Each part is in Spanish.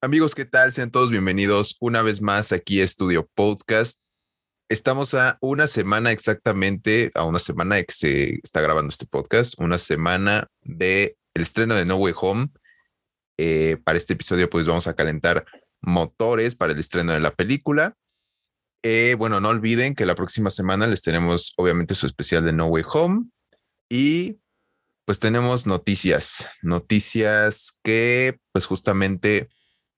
Amigos, ¿qué tal? Sean todos bienvenidos una vez más aquí a Estudio Podcast. Estamos a una semana exactamente, a una semana que se está grabando este podcast, una semana de el estreno de No Way Home. Eh, para este episodio, pues vamos a calentar motores para el estreno de la película. Eh, bueno, no olviden que la próxima semana les tenemos obviamente su especial de No Way Home y pues tenemos noticias, noticias que pues justamente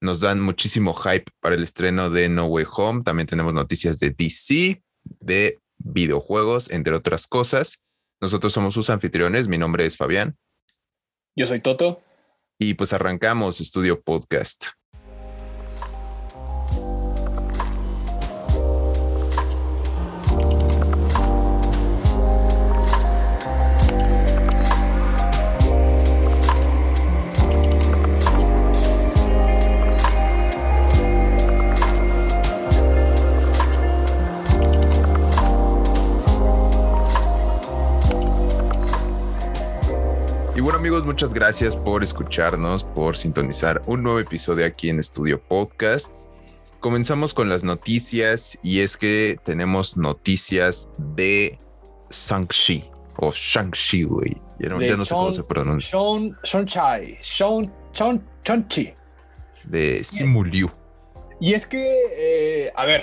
nos dan muchísimo hype para el estreno de No Way Home. También tenemos noticias de DC, de videojuegos, entre otras cosas. Nosotros somos sus anfitriones. Mi nombre es Fabián. Yo soy Toto. Y pues arrancamos Estudio Podcast. Bueno amigos, muchas gracias por escucharnos, por sintonizar un nuevo episodio aquí en Estudio Podcast. Comenzamos con las noticias y es que tenemos noticias de Shang-Chi o Shang-Chi, güey. Ya no, ya no sé cómo se pronuncia. Sean Chai, Sean, Sean, Sean Chi. De Simu Liu. Y es que, eh, a ver,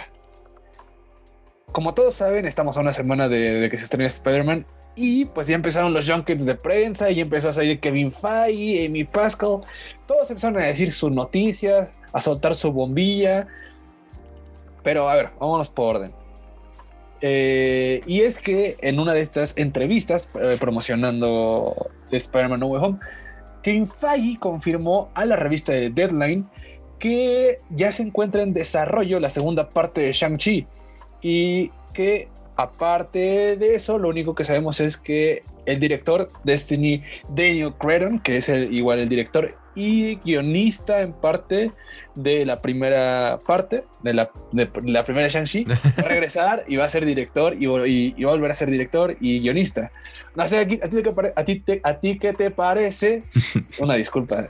como todos saben, estamos a una semana de, de que se estrene Spider-Man y pues ya empezaron los junkets de prensa y empezó a salir Kevin Feige, Amy Pascal. Todos empezaron a decir sus noticias, a soltar su bombilla. Pero a ver, vámonos por orden. Eh, y es que en una de estas entrevistas eh, promocionando Spider-Man No Way Home, Kevin Feige confirmó a la revista de Deadline que ya se encuentra en desarrollo la segunda parte de Shang-Chi y que Aparte de eso, lo único que sabemos es que el director Destiny Daniel Cretton, que es el, igual el director y guionista en parte de la primera parte, de la, de la primera Shang-Chi, va a regresar y va a ser director y, y, y, va a volver a ser director y guionista. No sé, ¿a ti, a ti, a ti, a ti qué te parece? Una disculpa,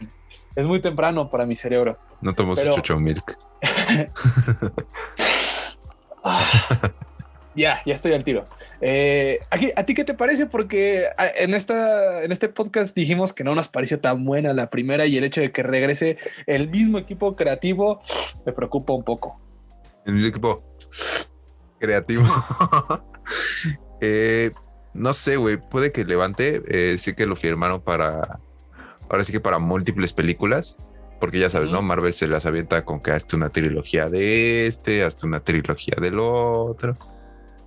es muy temprano para mi cerebro. No tomo Pero... chucho milk. Ya, ya estoy al tiro. Eh, aquí, ¿A ti qué te parece? Porque en, esta, en este podcast dijimos que no nos pareció tan buena la primera y el hecho de que regrese el mismo equipo creativo me preocupa un poco. El equipo creativo. eh, no sé, güey, puede que levante. Eh, sí que lo firmaron para, ahora sí que para múltiples películas. Porque ya sabes, ¿no? Marvel se las avienta con que hasta una trilogía de este, hasta una trilogía del otro.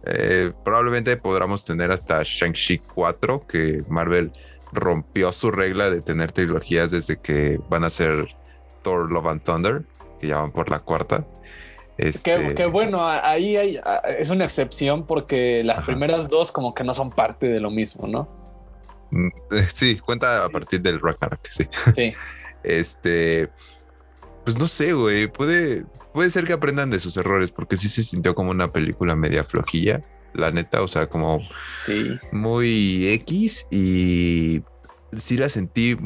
Eh, probablemente podamos tener hasta Shang-Chi 4, que Marvel rompió su regla de tener trilogías desde que van a ser Thor Love and Thunder, que ya van por la cuarta. Este... Que, bueno, ahí hay, es una excepción porque las Ajá. primeras dos como que no son parte de lo mismo, ¿no? Mm, sí, cuenta a partir del Ragnarok, sí. Sí. Este, pues no sé, güey, puede, puede ser que aprendan de sus errores, porque sí se sintió como una película media flojilla, la neta, o sea, como sí. muy X y sí la sentí,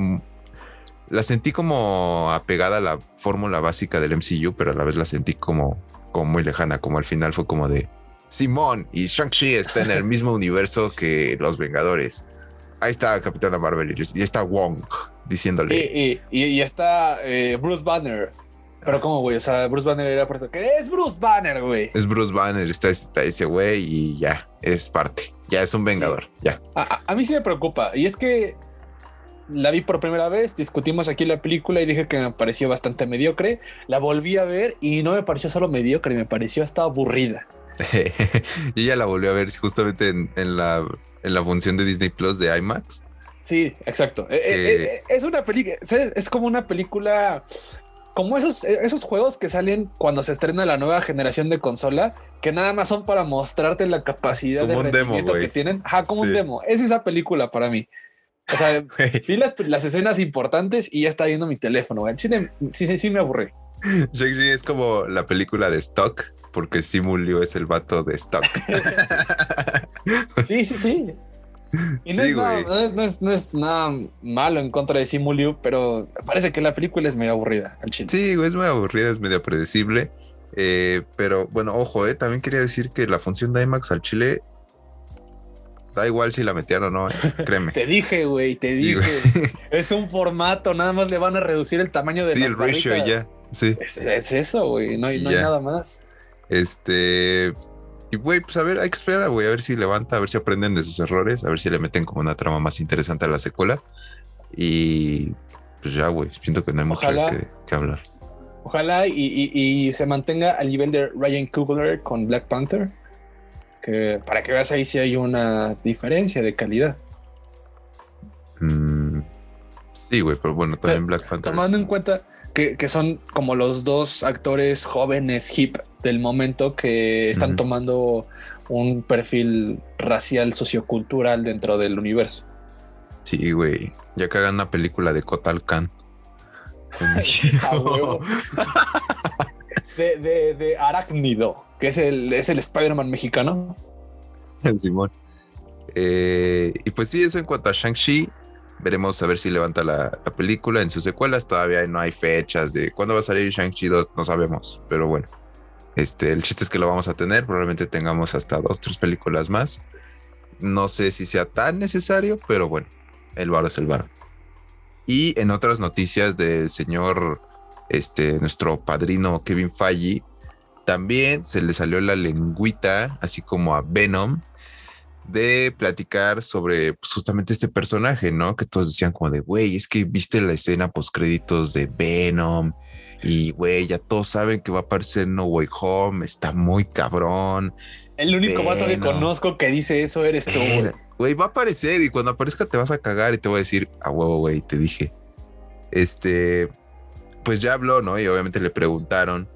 la sentí como apegada a la fórmula básica del MCU, pero a la vez la sentí como, como muy lejana, como al final fue como de Simón y Shang-Chi está en el mismo universo que los Vengadores. Ahí está Capitana Marvel y está Wong diciéndole. Y, y, y está eh, Bruce Banner pero ¿cómo, güey? O sea, Bruce Banner era por eso. ¿Qué es Bruce Banner, güey? Es Bruce Banner, está, está ese güey y ya, es parte. Ya es un vengador, sí. ya. A, a, mí sí me preocupa. Y es que la vi por primera vez, discutimos aquí la película y dije que me pareció bastante mediocre. La volví a ver y no me pareció solo mediocre, me pareció hasta aburrida. y ya la volví a ver justamente en, en, la, en la función de Disney Plus de IMAX. Sí, exacto. Eh, eh, es una película, es como una película como esos, esos juegos que salen cuando se estrena la nueva generación de consola, que nada más son para mostrarte la capacidad como de rendimiento demo, que tienen. Ajá, como sí. un demo. Es esa película para mí. O sea, vi las, las, escenas importantes y ya está viendo mi teléfono. Güey. Chile, sí, sí, sí, me aburrí. Shang-Chi es como la película de Stock, porque Simulio es el vato de Stock. sí, sí, sí. Y no, es no, es, nada malo en contra de Simu Liu, pero parece que la película es medio aburrida al chile. Sí, es muy aburrida, es medio predecible. Eh, pero bueno, ojo, eh, también quería decir que la función de IMAX al chile da igual si la metieron o no, eh, créeme. te dije, güey, te dije. es un formato, nada más le van a reducir el tamaño de sí, el ratio y ya. Sí. Es, eso, güey, no, hay, no hay nada más. Este. Y, güey, pues a ver, hay que esperar, güey, a ver si levanta, a ver si aprenden de sus errores, a ver si le meten como una trama más interesante a la secuela. Y pues ya, güey, siento que no hay mucho que, hablar. Ojalá y, se mantenga al nivel de Ryan Coogler con Black Panther, que para que veas ahí si hay una diferencia de calidad. Mm, sí, güey, pero bueno, también Black Panther. Tomando en cuenta que, son como los dos actores jóvenes hip del momento que están tomando un perfil racial sociocultural dentro del universo. Sí, güey. Ya que hagan una película de Kotal Khan. de, de, de Arácnido, que es el, es el Spider-Man mexicano. Simón. Eh, y pues sí, eso en cuanto a Shang-Chi. Veremos a ver si levanta la, película. En sus secuelas todavía no hay fechas de cuándo va a salir Shang-Chi 2, no sabemos. Pero bueno, este, el chiste es que lo vamos a tener. Probablemente tengamos hasta dos, tres películas más. No sé si sea tan necesario, pero bueno, el varo es el varo. Y en otras noticias del señor, este, nuestro padrino Kevin Feige, también se le salió la lengüita, así como a Venom, de platicar sobre pues, justamente este personaje, ¿no? Que todos decían como de, güey, es que viste la escena post créditos de Venom y, güey, ya todos saben que va a aparecer No Way Home, está muy cabrón. El único vato que conozco que dice eso eres tú. Güey, va a aparecer y cuando aparezca te vas a cagar y te voy a decir, a huevo, güey, te dije. Este, pues ya habló, ¿no? Y obviamente le preguntaron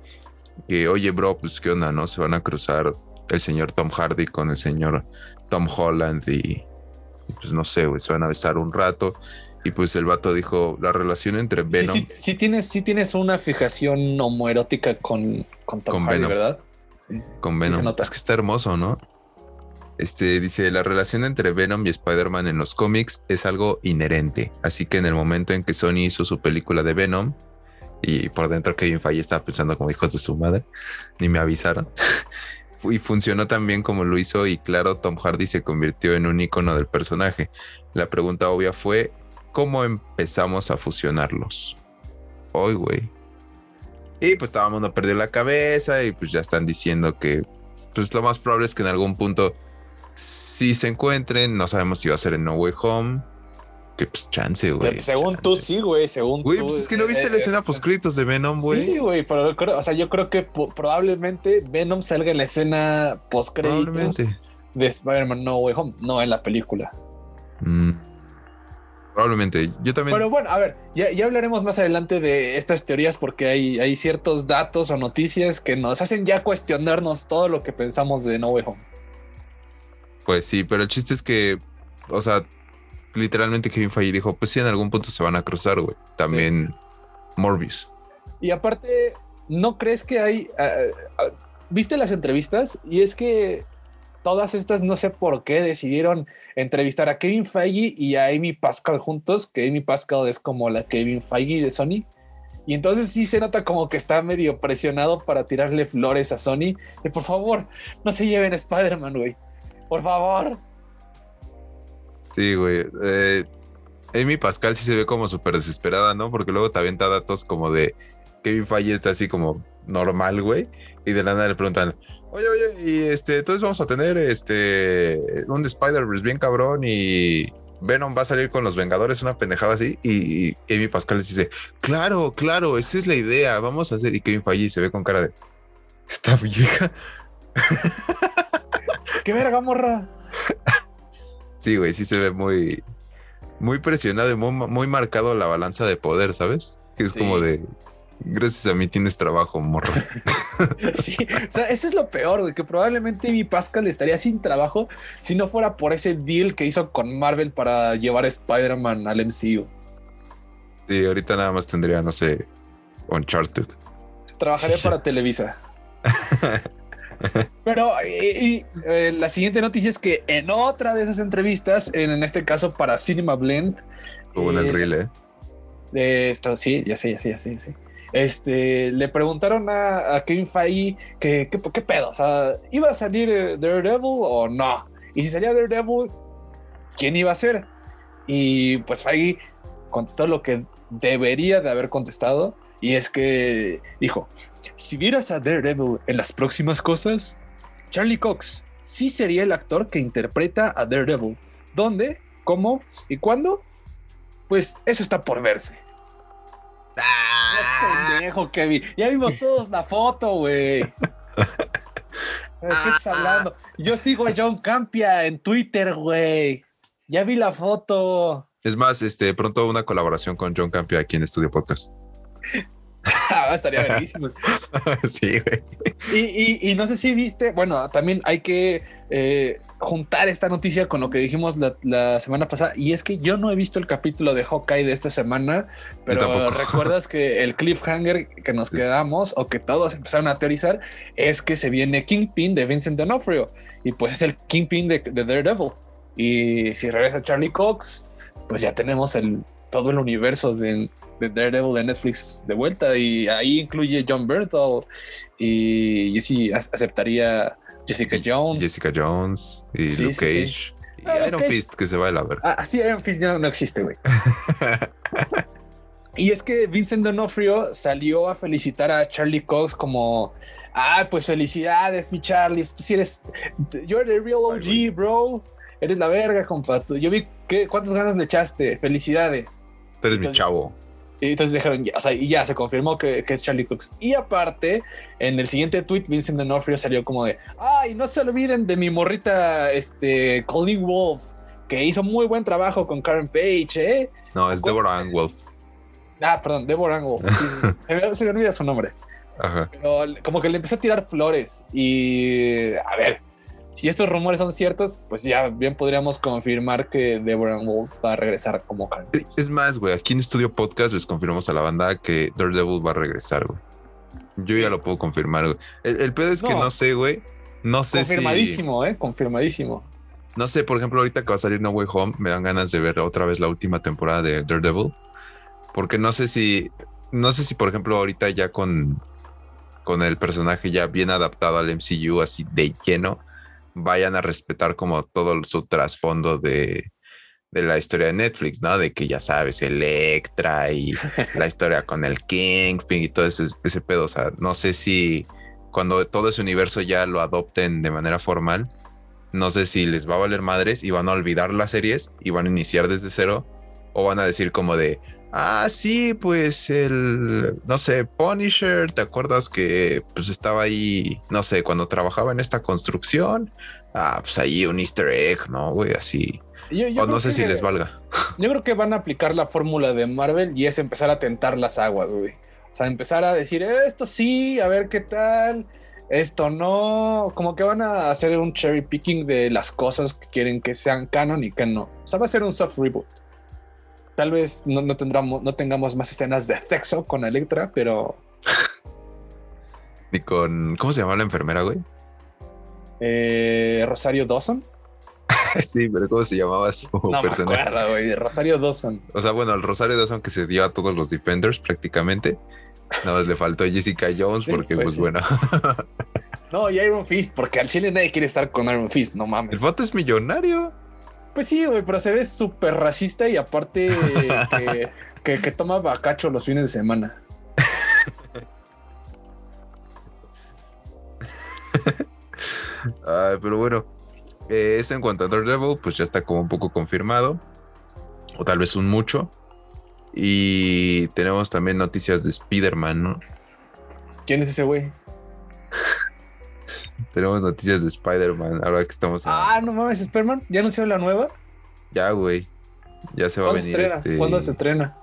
que, oye, bro, pues qué onda, ¿no? Se van a cruzar el señor Tom Hardy con el señor Tom Holland y, pues no sé, güey, se van a besar un rato. Y pues el vato dijo, la relación entre Venom... Sí, sí, tienes, sí tienes una fijación homoerótica con, con Tom Hardy, ¿verdad? con Venom. es que está hermoso, ¿no? Este dice, la relación entre Venom y Spider-Man en los cómics es algo inherente. Así que en el momento en que Sony hizo su película de Venom, y por dentro Kevin Feige estaba pensando como hijos de su madre, ni me avisaron. y funcionó tan bien como lo hizo y claro, Tom Hardy se convirtió en un icono del personaje. La pregunta obvia fue, ¿cómo empezamos a fusionarlos? Hoy, güey. Y pues todo el mundo perdió la cabeza y pues ya están diciendo que pues lo más probable es que en algún punto si se encuentren, no sabemos si va a ser en No Way Home, que pues chance, güey. Según tú, sí, güey. Según güey, pues es que no viste eh, la escena postcritos de Venom, güey. Sí, güey, pero o sea, yo creo que probablemente Venom salga en la escena postcréditos de Spider-Man No Way Home, no en la película. Mm, probablemente. Yo también. Pero bueno, a ver, ya, ya, hablaremos más adelante de estas teorías porque hay, hay ciertos datos o noticias que nos hacen ya cuestionarnos todo lo que pensamos de No Way Home. Pues sí, pero el chiste es que, o sea, literalmente Kevin Feige dijo, pues sí, en algún punto se van a cruzar, güey. También Morbius. Y aparte, ¿no crees que hay... ¿Viste las entrevistas? Y es que todas estas, no sé por qué, decidieron entrevistar a Kevin Feige y a Amy Pascal juntos, que Amy Pascal es como la Kevin Feige de Sony. Y entonces sí se nota como que está medio presionado para tirarle flores a Sony. Y por favor, no se lleven a Spider-Man, güey. Por favor. Sí, güey. Eh, Amy Pascal sí se ve como súper desesperada, ¿no? Porque luego te avienta datos como de Kevin Feige está así como normal, güey. Y de la nada le preguntan, oye, oye, y este, entonces vamos a tener este un Spider-Verse bien cabrón y Venom va a salir con los Vengadores, una pendejada así. Y, Amy Pascal les dice, claro, claro, esa es la idea, vamos a hacer. Y Kevin Feige se ve con cara de, esta vieja. ¿Qué verga, morra? Sí, güey, sí se ve muy, muy presionado y muy, marcado la balanza de poder, ¿sabes? Que es como de, gracias a mí tienes trabajo, morro. Sí, o sea, eso es lo peor, de que probablemente mi Pascal estaría sin trabajo si no fuera por ese deal que hizo con Marvel para llevar a Spider-Man al MCU. Sí, ahorita nada más tendría, no sé, Uncharted. Trabajaría para Televisa. Pero y, y, eh, la siguiente noticia es que en otra de esas entrevistas, en, en este caso para Cinema Blend, Como en el eh, reel, ¿eh? de esto, sí, ya sé, ya sé, ya sé, ya sé. Este, le preguntaron a, a Kevin Feige que, que- qué pedo, o sea, ¿iba a salir eh, Daredevil o no? Y si salía Daredevil, ¿quién iba a ser? Y pues Feige contestó lo que debería de haber contestado, y es que dijo, si vieras a Daredevil en las próximas cosas, Charlie Cox sí sería el actor que interpreta a Daredevil. ¿Dónde? ¿Cómo? ¿Y cuándo? Pues eso está por verse. Ah. Pendejo, Kevin. Ya vimos todos la foto, güey. ¿De qué estás hablando? Yo sigo a John Campia en Twitter, güey. Ya vi la foto. Es más, este, pronto una colaboración con John Campio aquí en Estudio Podcast. Estaría verguísimo. sí, güey. Y, y- y no sé si viste, bueno, también hay que eh, juntar esta noticia con lo que dijimos la, la semana pasada. Y es que yo no he visto el capítulo de Hawkeye de esta semana, pero recuerdas que el cliffhanger que nos quedamos o que todos empezaron a teorizar es que se viene Kingpin de Vincent D'Onofrio y pues es el Kingpin de, de Daredevil. Y si regresa Charlie Cox, pues ya tenemos el, todo el universo de, de Daredevil de Netflix de vuelta y ahí incluye John Berthel y ac- aceptaría Jessica Jones. Jessica Jones y Sí, Luke sí, sí. Cage. Y Ah, Iron Cage. Fist, que se va a la verga. Ah, sí, Iron Fist ya no existe, güey. Y es que Vincent D'Onofrio salió a felicitar a Charlie Cox como, ah, pues felicidades, mi Charlie, tú sí eres, you're the real Ay. OG, bro, eres la verga, compa. Yo vi que, cuántas ganas le echaste, felicidades. Tú eres mi chavo. Y entonces dijeron, ya, o sea, y ya se confirmó que, que es Charlie Cox. Y aparte, en el siguiente tweet, Vincent D'Onofrio salió como de, ay, no se olviden de mi morrita, este, Colleen Wolf, que hizo muy buen trabajo con Karen Page, ¿eh? No, es Deborah Ann Wolf. Ah, perdón, Deborah sí, se, me, se me olvida su nombre. Ajá. Pero como que le empezó a tirar flores. Y a ver, si estos rumores son ciertos, pues ya bien podríamos confirmar que Deborah Wolf va a regresar como Karen Es- más, güey, aquí en Estudio Podcast les confirmamos a la banda que Daredevil va a regresar, güey. Yo ya lo puedo confirmar, güey. El, el pedo es que No. no sé, güey. No sé si... Confirmadísimo, ¿eh? Confirmadísimo. No sé, por ejemplo, ahorita que va a salir No Way Home, me dan ganas de ver otra vez la última temporada de Daredevil. Porque no sé si, no sé si, por ejemplo, ahorita ya con, con el personaje ya bien adaptado al MCU, así de lleno, vayan a respetar como todo su trasfondo de, de la historia de Netflix, ¿no? De que ya sabes, Electra y la historia con el Kingpin y todo ese, ese pedo. O sea, no sé si cuando todo ese universo ya lo adopten de manera formal, no sé si les va a valer madres y van a olvidar las series y van a iniciar desde cero o van a decir como de, ah, sí, pues el, no sé, Punisher, ¿te acuerdas que pues estaba ahí, no sé, cuando trabajaba en esta construcción? Ah, pues ahí un easter egg, ¿no? Güey, así. Yo, yo O no sé si les valga. Yo creo que van a aplicar la fórmula de Marvel y es empezar a tentar las aguas, güey. O sea, empezar a decir esto sí, a ver qué tal, esto no. Como que van a hacer un cherry picking de las cosas que quieren que sean canon y que no. O sea, va a ser un soft reboot. Tal vez no, no, tendremos, no tengamos más escenas de sexo con Electra, pero Ni con, ¿cómo se llama la enfermera, güey? eh, Rosario Dawson. sí, pero ¿cómo se llamaba su No me personaje? acuerdo, güey. Rosario Dawson. O sea, bueno, el Rosario Dawson que se dio a todos los Defenders prácticamente. Nada más le faltó Jessica Jones Sí, porque, pues pues sí. bueno, No, y Iron Fist, porque al chile nadie quiere estar con Iron Fist, no mames. el voto es millonario. Pues sí, güey, pero se ve súper racista y aparte que, que, que toma bacacho los fines de semana. Ay, pero bueno, eh, eso en cuanto a Daredevil, pues ya está como un poco confirmado, o tal vez un mucho. Y tenemos también noticias de Spider-Man, ¿no? ¿Quién es ese güey? Tenemos noticias de Spider-Man, ahora que estamos... a- Ah, no mames, Superman. ¿Ya anunció la nueva? Ya, güey. Ya se va a ¿Cuándo se venir estrena? este... ¿Cuándo se estrena?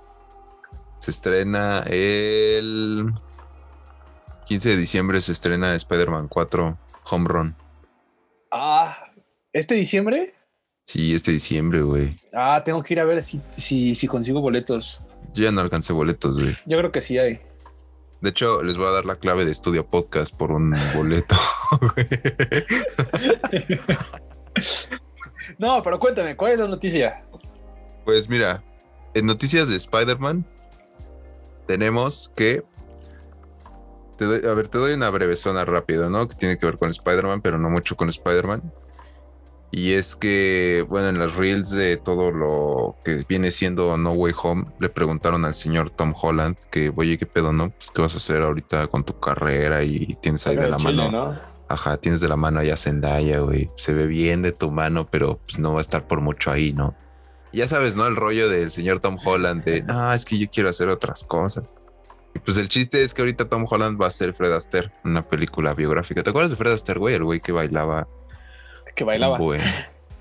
Se estrena el 15 de diciembre, se estrena Spider-Man 4 Home Run. Ah, ¿este diciembre? Sí, este diciembre, güey. Ah, tengo que ir a ver si, si, si consigo boletos. Yo ya no alcancé boletos, güey. Yo creo que sí hay. De hecho, les voy a dar la clave de Estudio Podcast por un boleto. no, pero cuéntame, ¿cuál es la noticia? Pues mira, en noticias de Spider-Man tenemos que... a ver, te doy una breve zona rápido, ¿no? Que tiene que ver con Spider-Man, pero no mucho con Spider-Man. Y es que, bueno, en las reels de todo lo que viene siendo No Way Home, le preguntaron al señor Tom Holland que, oye, ¿qué pedo, no? Pues, ¿qué vas a hacer ahorita con tu carrera? Y tienes ahí de la mano. Ajá, tienes de la mano allá Zendaya, güey. Se ve bien de tu mano, pero pues no va a estar por mucho ahí, ¿no? ya sabes, ¿no? El rollo del señor Tom Holland de, ah, es que yo quiero hacer otras cosas. Y pues el chiste es que ahorita Tom Holland va a ser Fred Astaire, una película biográfica. ¿Te acuerdas de Fred Astaire, güey? El güey que bailaba que bailaba.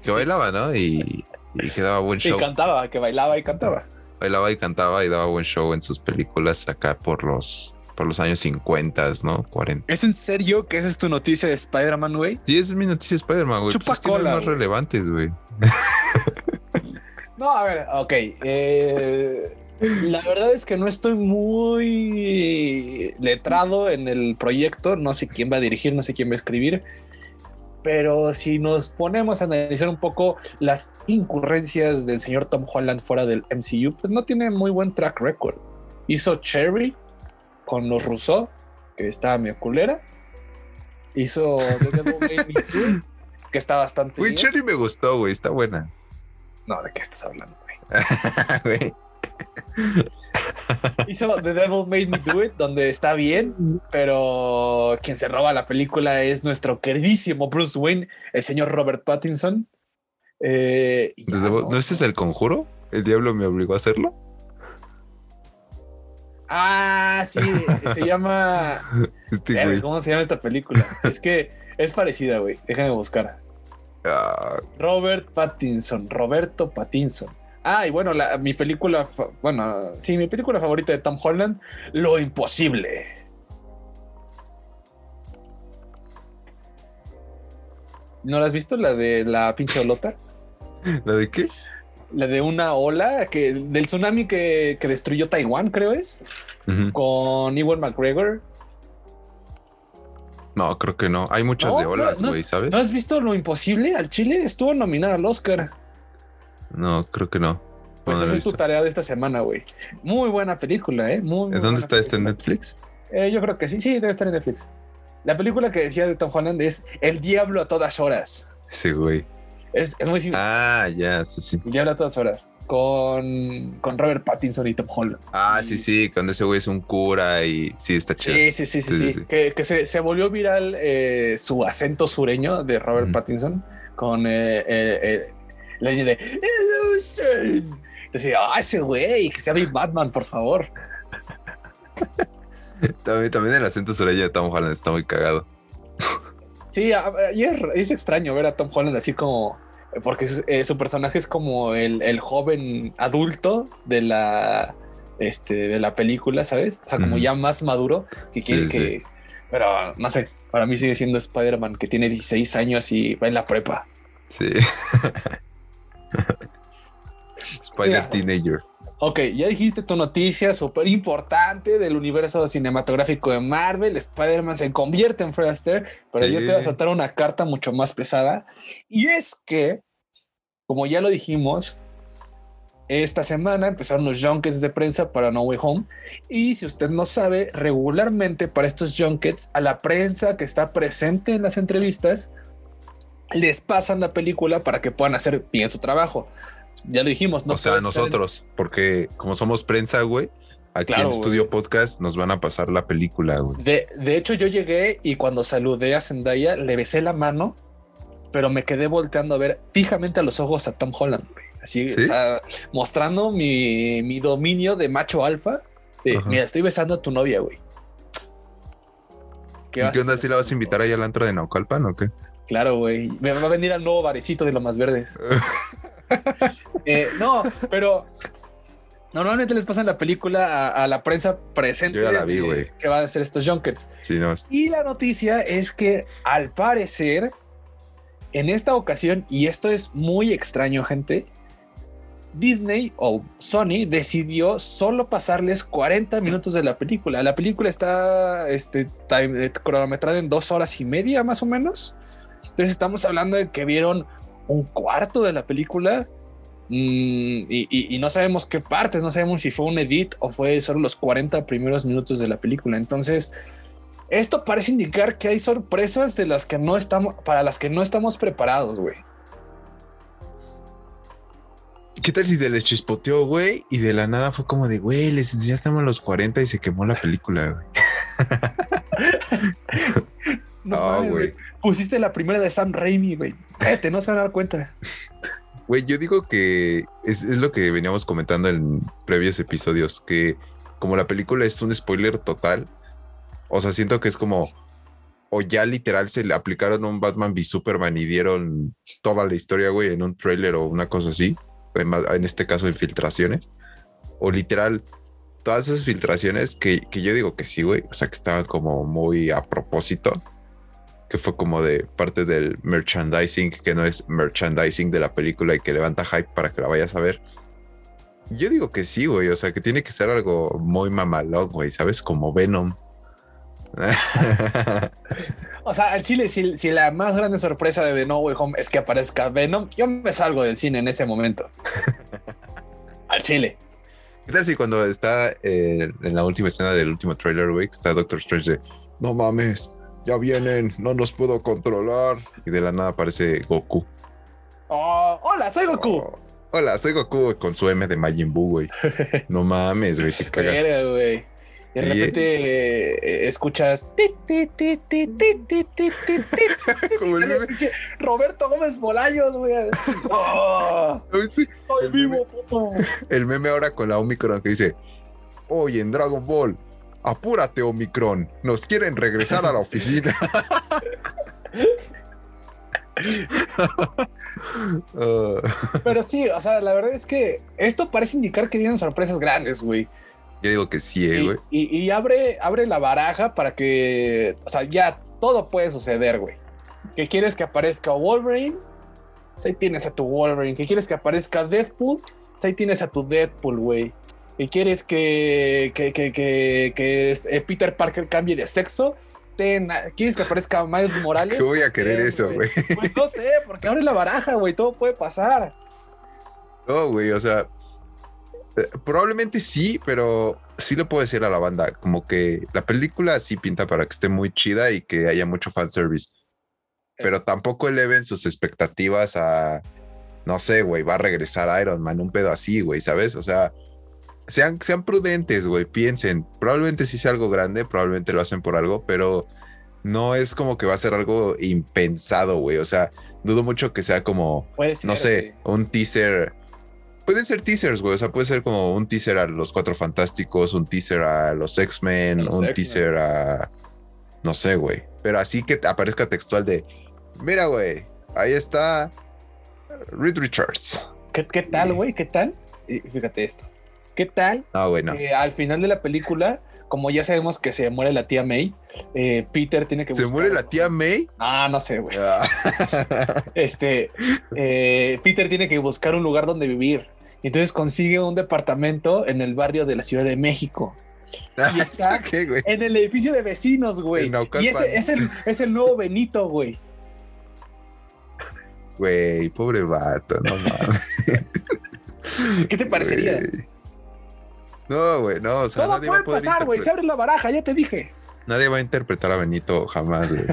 que bailaba, ¿no? Y, y, que daba buen show. Y cantaba, que bailaba y cantaba. Bailaba y cantaba y daba buen show en sus películas acá por los por los años 50, ¿no? 40. ¿Es en serio que esa es tu noticia de Spider-Man, güey? Sí, esa es mi noticia de Spider-Man, güey. Chupa pues más relevantes, güey. no, a ver, ok. Eh, la verdad es que no estoy muy letrado en el proyecto. No sé quién va a dirigir, no sé quién va a escribir pero si nos ponemos a analizar un poco las incurrencias del señor Tom Holland fuera del MCU, pues no tiene muy buen track record. Hizo Cherry con los Rousseau, que estaba medio culera. Hizo The Devil que está bastante Uy, Cherry me gustó, güey, está buena. No, ¿de qué estás hablando, güey? Hizo The Devil Made Me Do It, donde está bien, pero quien se roba la película es nuestro queridísimo Bruce Wayne, el señor Robert Pattinson. Eh, no, ese es el conjuro? ¿El diablo me obligó a hacerlo? Ah, sí, se llama. Este ¿Cómo se llama esta película? es que es parecida, güey. Déjame buscar. Ah. Robert Pattinson, Roberto Pattinson. Ah, y bueno, mi película, bueno, sí, mi película favorita de Tom Holland, Lo Imposible. ¿No la has visto? La de la pinche olota. ¿La de qué? La de una ola que del tsunami que, destruyó Taiwán, creo es. Con Ewan McGregor. No, creo que no. Hay muchas de olas, güey, ¿sabes? ¿No has visto lo imposible al Chile? Estuvo nominada al Oscar. No, creo que no. Pues esa es tu tarea de esta semana, güey. Muy buena película, ¿eh? Muy, ¿Dónde está este en Netflix? Eh, yo creo que sí, sí, debe estar en Netflix. La película que decía de Tom Holland es El Diablo a todas horas. Sí, güey. Es, muy similar. Ah, ya, sí, sí. El Diablo a todas horas. Con, con Robert Pattinson y Tom Holland. Ah, sí, sí, cuando ese güey es un cura y sí, está chido. Sí, sí, sí, sí, sí. Que, que se, se, volvió viral eh, su acento sureño de Robert Pattinson con eh, eh, la línea de Illusion. Decía, ah, ese güey, que sea mi Batman, por favor. también, también el acento sureño de Tom Holland está muy cagado. sí, y es, extraño ver a Tom Holland así como. Porque eh, su personaje es como el, joven adulto de la, este, de la película, ¿sabes? O sea, como ya más maduro, que quiere que. Pero no sé, para mí sigue siendo Spider-Man, que tiene 16 años y va en la prepa. Sí. Spider Teenager. Ok, ya dijiste tu noticia súper importante del universo cinematográfico de Marvel. Spider-Man se convierte en Fred Astaire, pero yo te voy a soltar una carta mucho más pesada. Y es que, como ya lo dijimos, esta semana empezaron los junkets de prensa para No Way Home. Y si usted no sabe, regularmente para estos junkets, a la prensa que está presente en las entrevistas, les pasan la película para que puedan hacer bien su trabajo ya lo dijimos, ¿no? O sea, nosotros, porque como somos prensa, güey, aquí en Studio Podcast nos van a pasar la película, güey. De, de, hecho, yo llegué y cuando saludé a Zendaya, le besé la mano, pero me quedé volteando a ver fijamente a los ojos a Tom Holland, güey. Así, o sea, mostrando mi, mi, dominio de macho alfa. mira, estoy besando a tu novia, güey. ¿Qué, ¿Qué onda? ¿Si la vas a invitar ahí al antro de Naucalpan o qué? Claro, güey. Me va a venir al nuevo barecito de lo más verdes. Eh, no, pero normalmente les pasan la película a, la prensa presente que va a hacer estos junkets. Y la noticia es que al parecer, en esta ocasión, y esto es muy extraño, gente, Disney o Sony decidió solo pasarles 40 minutos de la película. La película está este, time, eh, cronometrada en dos horas y media más o menos. Entonces estamos hablando de que vieron un cuarto de la película mm, y, y, y, no sabemos qué partes, no sabemos si fue un edit o fue solo los 40 primeros minutos de la película. Entonces, esto parece indicar que hay sorpresas de las que no estamos, para las que no estamos preparados, güey. ¿Qué tal si se les chispoteó, güey? Y de la nada fue como de, güey, les enseñaste a los 40 y se quemó la película, güey. no, güey. Pusiste la primera de Sam Raimi, güey. Cállate, no se van a dar cuenta. Güey, yo digo que es, es, lo que veníamos comentando en previos episodios, que como la película es un spoiler total, o sea, siento que es como, o ya literal se le aplicaron un Batman v Superman y dieron toda la historia, güey, en un trailer o una cosa así en este caso infiltraciones, o literal, todas esas filtraciones que, que yo digo que sí, güey, o sea, que estaban como muy a propósito, que fue como de parte del merchandising, que no es merchandising de la película y que levanta hype para que la vayas a ver. Yo digo que sí, güey, o sea, que tiene que ser algo muy mamalón, güey, ¿sabes? Como Venom. o sea, al chile, si, si, la más grande sorpresa de The No Way Home es que aparezca Venom, yo me salgo del cine en ese momento. al chile. ¿Qué tal si cuando está eh, en la última escena del último trailer, güey, está Doctor Strange de no mames, ya vienen, no nos puedo controlar? Y de la nada aparece Goku. Oh, hola, soy Goku. Oh, hola, soy Goku con su M de Majin Buu, güey. No mames, güey, te cagas. güey. De sí. repente eh, escuchas Como el meme. Roberto Gómez Bolaños, güey. Oh, ¿Viste? el, vivo, meme, el meme ahora con la Omicron que dice: Oye, en Dragon Ball, apúrate, Omicron. Nos quieren regresar a la oficina. Pero sí, o sea, la verdad es que esto parece indicar que vienen sorpresas grandes, güey. Yo digo que sí, eh, güey. Y, y, y, abre, abre la baraja para que, o sea, ya todo puede suceder, güey. Que quieres que aparezca Wolverine, pues ahí tienes a tu Wolverine. Que quieres que aparezca Deadpool, pues ahí tienes a tu Deadpool, güey. Y quieres que, que, que, que, que eh, Peter Parker cambie de sexo, ten, quieres que aparezca Miles Morales. ¿Qué voy a querer ten, eso, güey? Pues no sé, porque abre la baraja, güey, todo puede pasar. No, güey, o sea, eh, probablemente sí, pero sí le puedo decir a la banda, como que la película sí pinta para que esté muy chida y que haya mucho fanservice. Pero tampoco eleven sus expectativas a, no sé, güey, va a regresar Iron Man, un pedo así, güey, ¿sabes? O sea, sean, sean prudentes, güey, piensen, probablemente sí sea algo grande, probablemente lo hacen por algo, pero no es como que va a ser algo impensado, güey. O sea, dudo mucho que sea como, ser, no sé, güey. un teaser pueden ser teasers, güey. O sea, puede ser como un teaser a los Cuatro Fantásticos, un teaser a los X-Men, un teaser a. No sé, güey. Pero así que aparezca textual de. Mira, güey. Ahí está. Reed Richards. ¿Qué, qué tal, güey? ¿Qué tal? Y fíjate esto. ¿Qué tal? No, güey, no. Eh, al final de la película, como ya sabemos que se muere la tía May, eh, Peter tiene que ¿Se muere la tía May? Ah, no sé, güey. Ah. este, eh, Peter tiene que buscar un lugar donde vivir. Entonces consigue un departamento en el barrio de la Ciudad de México. Y está ¿Qué, güey? en el edificio de vecinos, güey. Y ese es el, es el nuevo Benito, güey. Güey, pobre vato, no mames. ¿Qué te parecería? Wey. No, güey, no. O sea, Todo nadie puede va a pasar, güey. Se abre la baraja, ya te dije. Nadie va a interpretar a Benito jamás, güey.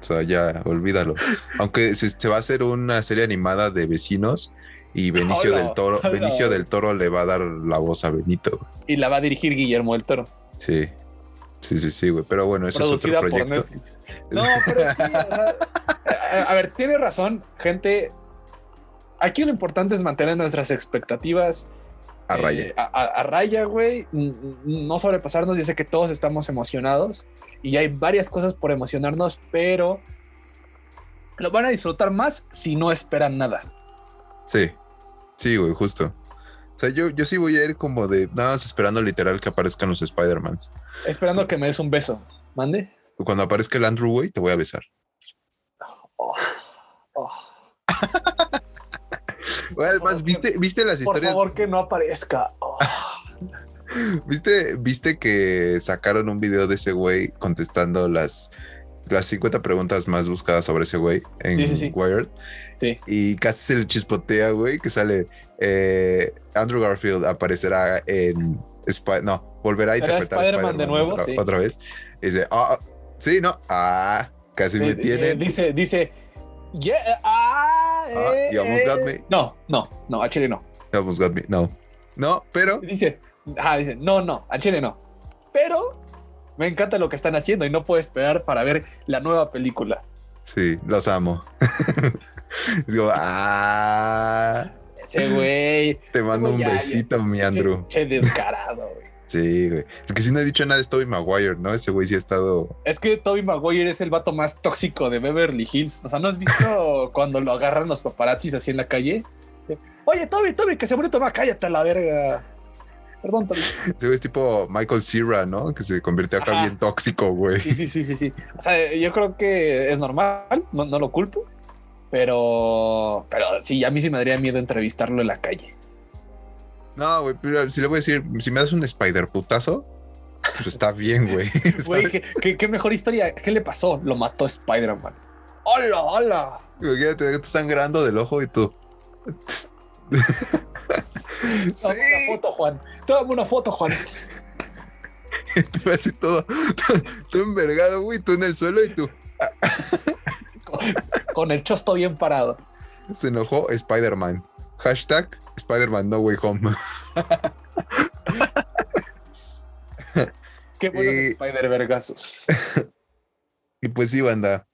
O sea, ya, olvídalo. Aunque se, se, va a hacer una serie animada de vecinos y Benicio hola, del Toro, hola. Benicio del Toro le va a dar la voz a Benito. Güey. Y la va a dirigir Guillermo del Toro. Sí. Sí, sí, sí, güey. Pero bueno, eso Producida es otro proyecto. Por Netflix. No, pero sí, o sea, a, a ver, tiene razón, gente. Aquí lo importante es mantener nuestras expectativas a raya. Eh, a, a, raya, güey. No sobrepasarnos. Yo sé que todos estamos emocionados y hay varias cosas por emocionarnos, pero lo van a disfrutar más si no esperan nada. Sí, sí, güey, justo. O sea, yo, yo sí voy a ir como de nada más esperando literal que aparezcan los Spider-Mans. Esperando que me des un beso. ¿Mande? Cuando aparezca el Andrew, güey, te voy a besar. Oh, oh. Además, ¿viste, ¿viste las Por historias? favor, que no aparezca. Oh. ¿Viste, ¿Viste que sacaron un video de ese güey contestando las, las 50 preguntas más buscadas sobre ese güey en Sí, sí, sí. Wired? Sí. Y casi se le chispotea, güey, que sale eh, Andrew Garfield aparecerá en Spi- no, volverá a ¿Será interpretar Spider-Man de nuevo? otra, vez. Y dice, ah, sí, no, ah, casi me Eh, eh, tienen. dice, dice. Yeah, ah, Ah, eh, you almost got eh. me. No, no, no, a Chile no. Almost got me. No, no, pero Dice, ah, dice, no, no, a Chile no. Pero me encanta lo que están haciendo y no puedo esperar para ver la nueva película. sí, los amo. es como, ah, Ese güey. te mando un ya, ya. besito, mi Andrew. Che, che descarado, güey. Sí, güey. El que sí no ha dicho nada es Toby Maguire, ¿no? Ese güey sí ha estado. Es que Toby Maguire es el vato más tóxico de Beverly Hills. O sea, ¿no has visto cuando lo agarran los paparazzis así en la calle? Oye, Toby, Toby, que se murió Tomás, cállate a la verga. Perdón, Toby. Es tipo Michael Cera, ¿no? Que se convirtió acá Ajá. bien tóxico, güey. Sí, sí, sí, sí, sí. O sea, yo creo que es normal, no, no lo culpo. Pero, pero sí, a mí sí me daría miedo entrevistarlo en la calle. No, güey, pero si le voy a decir, si me das un Spider putazo, pues está bien, güey. Güey. ¿qué, qué, qué mejor historia. ¿Qué le pasó? Lo mató Spider-Man. ¡Hola, hola! Imagínate, te están sangrando del ojo y tú. Toma sí, una foto, Juan. Toma una foto, Juan. tú así todo, tú envergado, güey, tú en el suelo y tú. Con, con el chosto bien parado. Se enojó Spider-Man. Hashtag Spider-Man No Way Home. Qué buenos Y- Spider-Vergazos. Y pues sí, banda.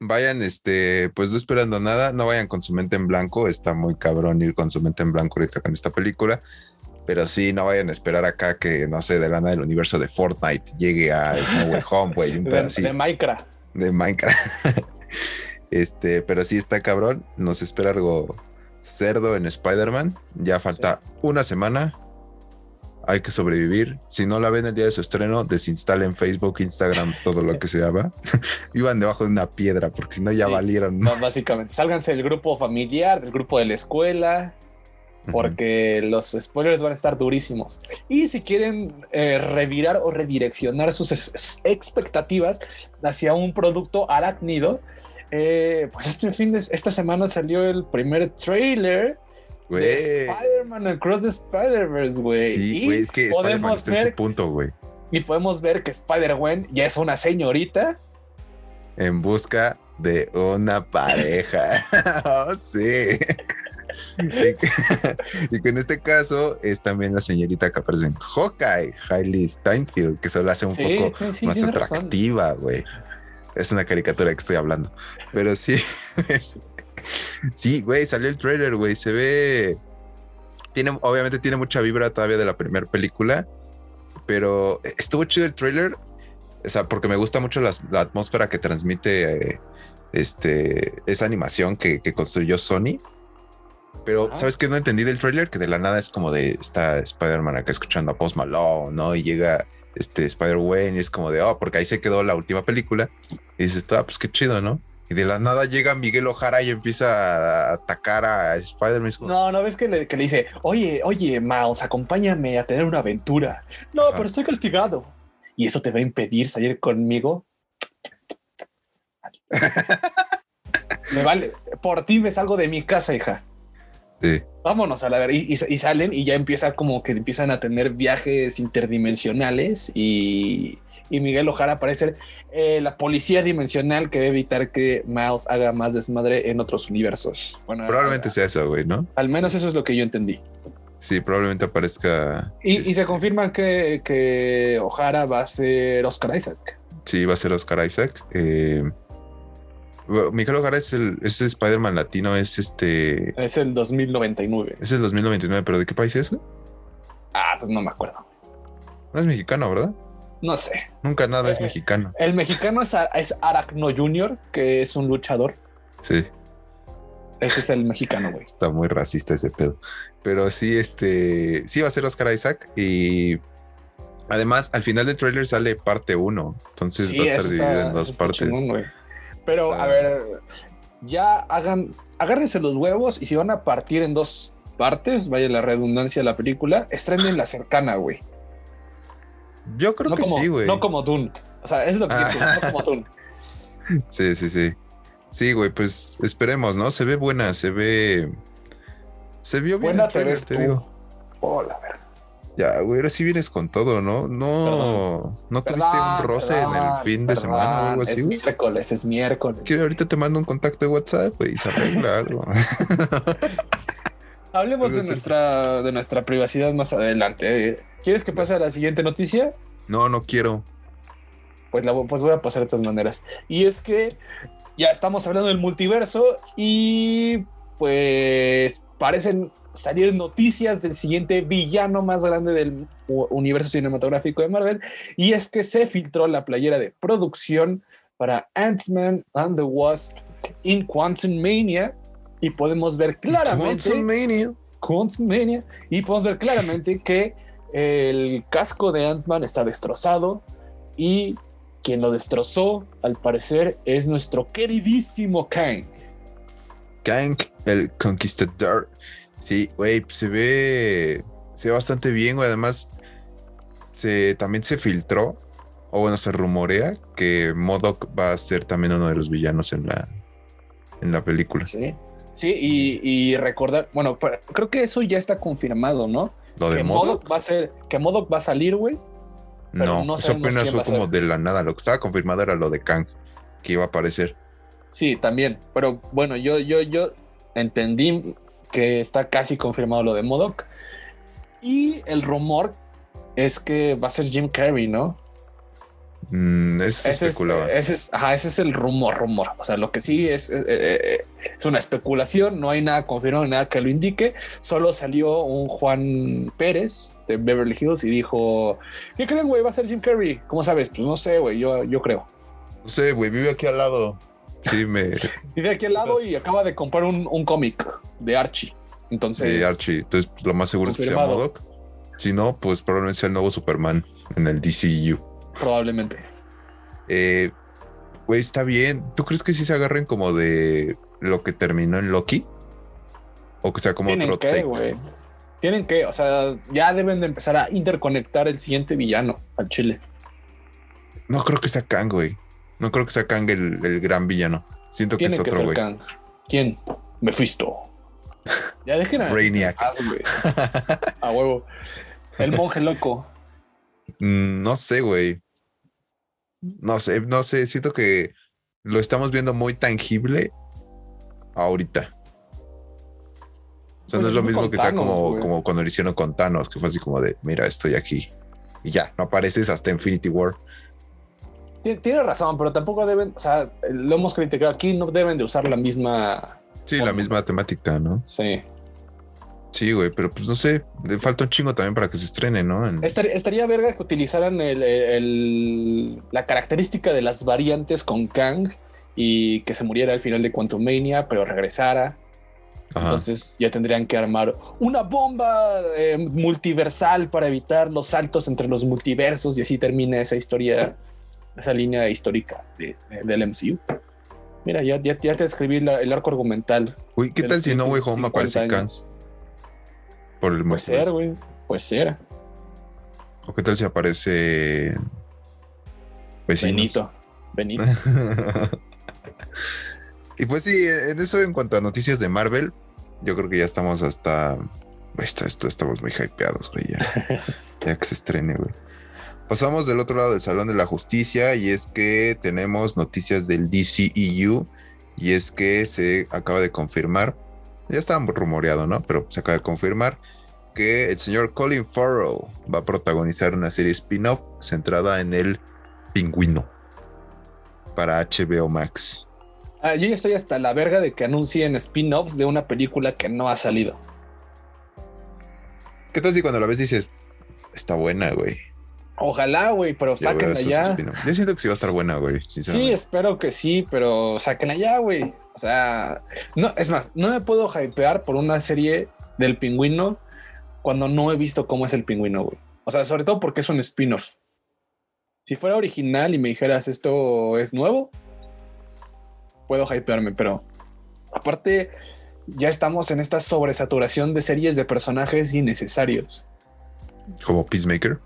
Vayan, este, pues no esperando nada, no vayan con su mente en blanco. Está muy cabrón ir con su mente en blanco ahorita con esta película. Pero sí, no vayan a esperar acá que, no sé, de la nada del universo de Fortnite llegue a No Way Home, güey. De, de Minecraft. de Minecraft. Este, pero sí está cabrón. Nos espera algo cerdo en Spider-Man. Ya falta una semana. Hay que sobrevivir. Si no la ven el día de su estreno, desinstalen Facebook, Instagram, todo lo que se llama. Iban debajo de una piedra, porque si no ya Sí. valieron. No, básicamente, sálganse del grupo familiar, del grupo de la escuela, porque los spoilers van a estar durísimos. Y si quieren eh, revirar o redireccionar sus, sus expectativas hacia un producto arácnido, eh, pues este fin de esta semana salió el primer trailer de Spider-Man Across the Spider-Verse, güey. Sí, güey, es que Spider-Man podemos está en su ver, punto, güey. y podemos ver que Spider-Gwen ya es una señorita. En busca de una pareja. Oh, sí. Y, que en este caso es también la señorita que aparece en Hawkeye, Hailey Steinfeld, que solo hace un Sí, poco sí, más atractiva, güey. Es una caricatura que estoy hablando. Pero sí. sí, güey, salió el trailer, güey. Se ve. Tiene, obviamente tiene mucha vibra todavía de la primera película. Pero estuvo chido el trailer. O sea, porque me gusta mucho las- la atmósfera que transmite eh, este, esa animación que, que construyó Sony. Pero, Ajá. ¿sabes qué? No entendí del trailer que de la nada es como de está Spider-Man acá escuchando a Post Malone, ¿no? Y llega este Spider-Gwen y es como de, oh, porque ahí se quedó la última película. Y dices, ah, pues qué chido, ¿no? Y de la nada llega Miguel Ojara y empieza a atacar a Spider-Man. No, no ves que le, que le dice, oye, oye, Miles, acompáñame a tener una aventura. No, Ajá. pero estoy castigado. ¿Y eso te va a impedir salir conmigo? me vale, por ti me salgo de mi casa, hija. Sí. Vámonos a la ver. Y, y- y salen y ya empieza como que empiezan a tener viajes interdimensionales y, y Miguel Ojara aparece eh, la policía dimensional que debe evitar que Miles haga más desmadre en otros universos. Bueno, Probablemente a- sea eso, güey, ¿no? al menos eso es lo que yo entendí. Sí, probablemente aparezca. Y, y se este, confirma que, que O'Hara va a ser Oscar Isaac. Sí, va a ser Oscar Isaac. Eh, Miguel Ojara es el Spider-Man latino, es este. Es el 2099. Es el 2029, pero ¿de qué país es? Ah, pues no me acuerdo. No es mexicano, ¿verdad? No sé. Nunca nada es Eh. mexicano. El mexicano es, es Aracno Jr., que es un luchador. Sí, Ese es el mexicano, güey. está muy racista ese pedo. Pero sí, este. Sí, va a ser Oscar Isaac. Y además, al final del trailer sale parte 1. Entonces va a estar está- en dos partes. chingón. Pero, a ver, ya hagan, agárrense los huevos y si van a partir en dos partes, vaya la redundancia de la película, estrenen la cercana, güey. Yo creo No que como, sí, güey. no como Dune. O sea, eso es lo que Ah. quiero, no como Dune. Sí, sí, sí. Sí, güey, pues esperemos, ¿no? Se ve buena, se ve. Se vio bien. Buena el te trailer, digo. Hola, verga. Ya, güey, ahora sí vienes con todo, ¿no? No, no tuviste Perdón, un roce en el fin de perdón, semana o algo así, Es güey. miércoles, es miércoles. Que ahorita te mando un contacto de WhatsApp, güey, y se arregla algo. Hablemos de nuestra, de nuestra privacidad más adelante. ¿Quieres que pase a la siguiente noticia? No, no quiero. Pues, la, pues voy a pasar de todas maneras. Y es que ya estamos hablando del multiverso y pues parecen salir noticias del siguiente villano más grande del universo cinematográfico de Marvel. Y es que se filtró la playera de producción para Ant-Man and the Wasp in Quantum Mania. Y podemos ver claramente... Quantum Mania. Quantum Mania, y podemos ver claramente que el casco de Ant-Man está destrozado y quien lo destrozó, al parecer, es nuestro queridísimo Kang. Kang, el Conquistador. Sí, güey, pues se ve, se ve bastante bien, güey. Además, se, también se filtró, o bueno, se rumorea que Modoc va a ser también uno de los villanos en la, en la película. Sí, sí y, y recordar, bueno, pero creo que eso ya está confirmado, ¿no? Lo de Modoc, va a ser, que MODOK va a salir, güey. no, no eso apenas fue como de la nada. Lo que estaba confirmado era lo de Kang, que iba a aparecer. Sí, también. Pero bueno, yo, yo, yo entendí que está casi confirmado lo de Modoc. Y el rumor es que va a ser Jim Carrey, ¿no? Mm, Ese es, especulaba. ese, es, ajá, ese es el rumor, rumor. O sea, lo que sí es, eh, eh, es una especulación, no hay nada confirmado, nada que lo indique. Solo salió un Juan Pérez de Beverly Hills y dijo, ¿qué creen, güey? Va a ser Jim Carrey. ¿Cómo sabes? Pues no sé, güey, yo, yo creo. No sé, güey, vive aquí al lado. Sí, me. Y de aquí al lado y acaba de comprar un, un cómic de Archie. Entonces, de Archie. Entonces, pues, lo más seguro es que sea. Modoc. Si no, pues probablemente sea el nuevo Superman en el DCU. probablemente. Eh, güey, está bien. ¿Tú crees que sí se agarren como de lo que terminó en Loki? O que sea como Tienen otro que, güey. Tienen que, o sea, ya deben de empezar a interconectar el siguiente villano al Chile. No creo que sea Kang, güey. No creo que sea Kang el, el gran villano. Siento que Tiene es que otro, ser güey. Kang. ¿Quién? Mephisto. Ya dejen a Brainiac. este güey. A huevo. El monje loco. Mm, no sé, güey. No sé, no sé. Siento que lo estamos viendo muy tangible ahorita. O sea, Pues no es lo mismo que sea como, como cuando lo hicieron con Thanos, que fue así como de, mira, estoy aquí. Y ya, no apareces hasta Infinity War. Tien- Tiene razón, pero tampoco deben, o sea, lo hemos criticado aquí, no deben de usar la misma. Sí, la misma temática, ¿no? Sí. Sí, güey, pero pues no sé, le falta un chingo también para que se estrene, ¿no? En- Estaría, estaría verga que utilizaran el- el- la característica de las variantes con Kang y que se muriera al final de Quantum Mania, pero regresara. Ajá. Entonces ya tendrían que armar una bomba eh, multiversal para evitar los saltos entre los multiversos y así termina esa historia, esa línea histórica de- de- del MCU. Mira, ya, ya, ya te escribí la- el arco argumental. Uy, ¿qué tal si no, güey, siguientes Home aparece 50 Kang años. por el Puede ser, güey. Puede ser. ¿O qué tal si aparece vecinos? Benito. Benito. y pues sí, en eso en cuanto a noticias de Marvel, yo creo que ya estamos hasta... Esto, esto, estamos muy hypeados, güey, ya, ya que se estrene, güey. Pasamos del otro lado del Salón de la Justicia y es que tenemos noticias del DCEU y es que se acaba de confirmar, ya estaba rumoreado, ¿no? Pero se acaba de confirmar que el señor Colin Farrell va a protagonizar una serie spin-off centrada en el pingüino para HBO Max. Ah, yo ya estoy hasta la verga de que anuncien spin-offs de una película que no ha salido. ¿Qué tal si cuando la ves dices, está buena, güey? Ojalá, güey, pero Ya sáquenla ya. Yo siento que sí va a estar buena, güey. Sí, espero que sí, pero sáquenla ya, güey. O sea, no, es más, no me puedo hypear por una serie del pingüino cuando no he visto cómo es el pingüino, güey. O sea, sobre todo porque es un spin-off. Si fuera original y me dijeras esto es nuevo, puedo hypearme, pero Aparte, ya estamos en esta sobresaturación de series de personajes innecesarios. Como Peacemaker.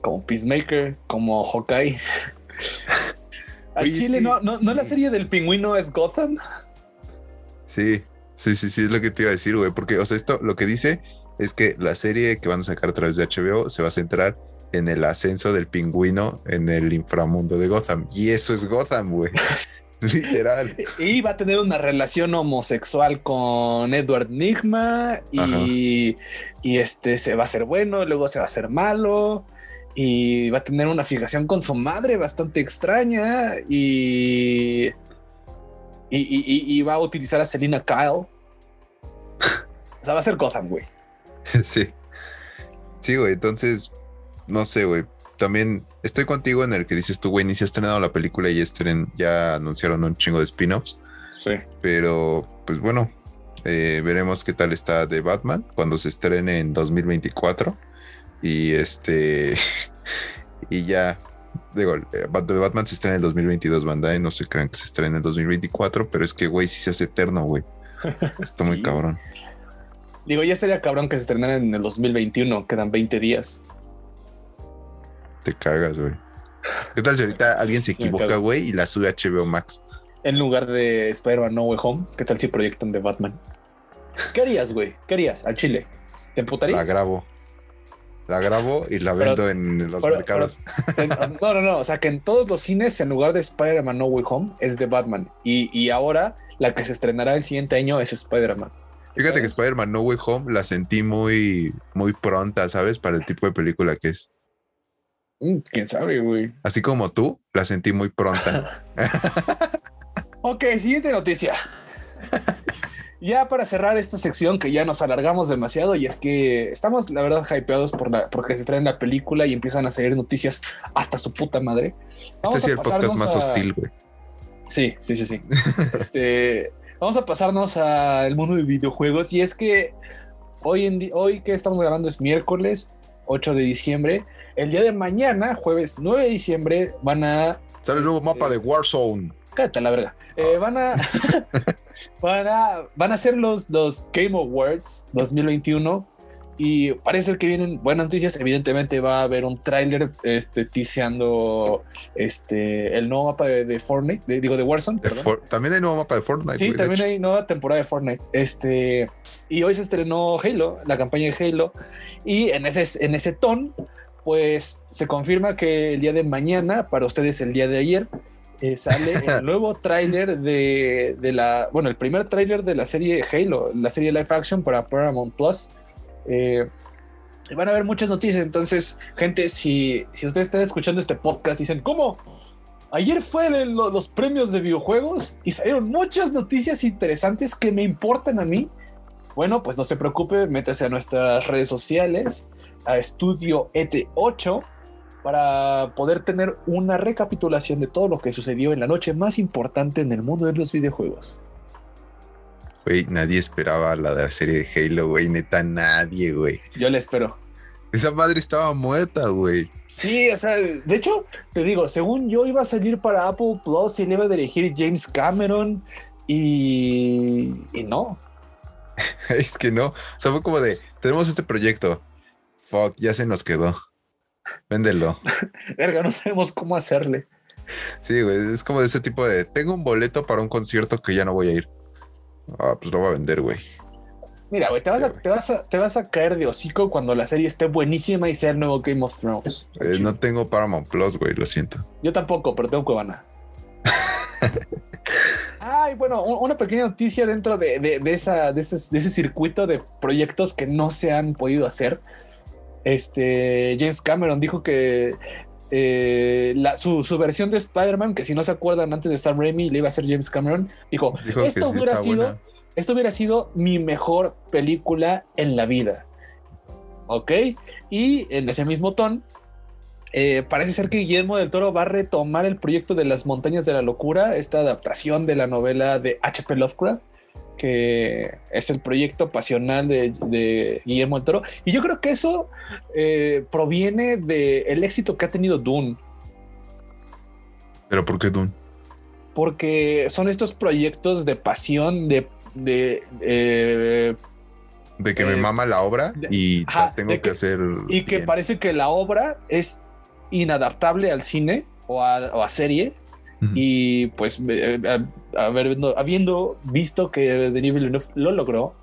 Como Peacemaker, como Hawkeye. Al Chile, no, no, no la serie del pingüino es Gotham. Sí, sí, sí, sí, es lo que te iba a decir, güey. Porque, o sea, esto lo que dice es que la serie que van a sacar a través de HBO se va a centrar en el ascenso del pingüino en el inframundo de Gotham. Y eso es Gotham, güey. Literal. Y va a tener una relación homosexual con Edward Nigma y, y, este se va a ser bueno, luego se va a hacer malo y va a tener una fijación con su madre bastante extraña y, y, y va a utilizar a Selina Kyle. O sea, va a ser Gotham, güey. Sí. Sí, güey. Entonces, no sé, güey. También estoy contigo en el que dices tú, güey, ni se ha estrenado la película y ya, ya anunciaron un chingo de spin-offs. Sí. Pero, pues bueno, eh, veremos qué tal está de Batman cuando se estrene en 2024. Y este. y ya. Digo, de Batman se estrena en el 2022, banda, no se crean que se estrena en el 2024, pero es que, güey, si se hace eterno, güey. Está muy cabrón. Digo, ya sería cabrón que se estrenara en el 2021, quedan 20 días. Te cagas, güey. ¿Qué tal si ahorita alguien se equivoca, güey, y la sube a HBO Max? En lugar de Spider-Man No Way Home, ¿qué tal si proyectan de Batman? ¿Qué harías, güey? ¿Qué harías al Chile? ¿Te emputarías? La grabo. La grabo y la vendo en los mercados. no, no, no. O sea, que en todos los cines, en lugar de Spider-Man No Way Home, es de Batman. Y, y ahora la que se estrenará el siguiente año es Spider-Man. Fíjate que Spider-Man No Way Home la sentí muy, muy pronta, ¿sabes? Para el tipo de película que es. Mm, Quién sabe, güey. Así como tú, la sentí muy pronta. ok, siguiente noticia. ya para cerrar esta sección que ya nos alargamos demasiado y es que estamos la verdad hypeados por la porque se traen la película y empiezan a salir noticias hasta su puta madre. este es el podcast más hostil, güey. Sí, sí, sí, sí. este, vamos a pasarnos al mundo de videojuegos y es que hoy en hoy que estamos grabando es miércoles 8 de diciembre el día de mañana, jueves 9 de diciembre, van a. Sale el nuevo mapa de Warzone. Cállate la verga. Eh, van a. van a. Van a ser los, los Game Awards 2021. Y parece que vienen buenas noticias. Evidentemente va a haber un tráiler este, tiseando este, el nuevo mapa de, Fortnite, digo de Warzone. también hay nuevo mapa de Fortnite. Sí, también hay nueva temporada de Fortnite. Este, y hoy se estrenó Halo, la campaña de Halo. Y en ese, en ese ton pues se confirma que el día de mañana, para ustedes el día de ayer, eh, sale el nuevo tráiler de, la, bueno, el primer tráiler de la serie Halo, la serie live action para Paramount Plus. Eh, van a haber muchas noticias, entonces, gente, si, si ustedes están escuchando este podcast dicen, ¿cómo? Ayer fue los premios de videojuegos y salieron muchas noticias interesantes que me importan a mí. Bueno, pues no se preocupe, métase a nuestras redes sociales a Estudio ET8 para poder tener una recapitulación de todo lo que sucedió en la noche más importante en el mundo de los videojuegos. Güey, nadie esperaba la de la serie de Halo, güey, neta, nadie, güey. Yo le espero. Esa madre estaba muerta, güey. Sí, o sea, de hecho, te digo, según yo iba a salir para Apple Plus y le iba a dirigir James Cameron y, y no. es que no, o sea, fue como de, tenemos este proyecto, Fuck, ya se nos quedó. Véndelo. Verga, no sabemos cómo hacerle. Sí, güey, es como de ese tipo de, tengo un boleto para un concierto que ya no voy a ir. Ah, pues lo voy a vender, güey. Mira, güey, te, vas a, caer de hocico cuando la serie esté buenísima y sea el nuevo Game of Thrones. Eh, no tengo Paramount Plus, güey, lo siento. Yo tampoco, pero tengo Cuevana. Ay, bueno, una pequeña noticia dentro de, esa, de, ese, de ese circuito de proyectos que no se han podido hacer este, James Cameron dijo que eh, su, versión de Spider-Man, que si no se acuerdan antes de Sam Raimi le iba a ser James Cameron, dijo, esto, hubiera sido, esto hubiera sido mi mejor película en la vida. ¿Ok? Y en ese mismo tono, eh, parece ser que Guillermo del Toro va a retomar el proyecto de las montañas de la locura, esta adaptación de la novela de H.P. Lovecraft que es el proyecto pasional de, Guillermo del Toro. Y yo creo que eso eh, proviene del éxito que ha tenido Dune. ¿Pero por qué Dune? Porque son estos proyectos de pasión, de de, eh, De que me Eh, mama la obra de- y ajá, la tengo de que, que- hacer. y que parece que la obra es inadaptable al cine o a, o a serie. Ujú. Y pues eh, a- habiendo, habiendo visto que Denis Villeneuve lo logró,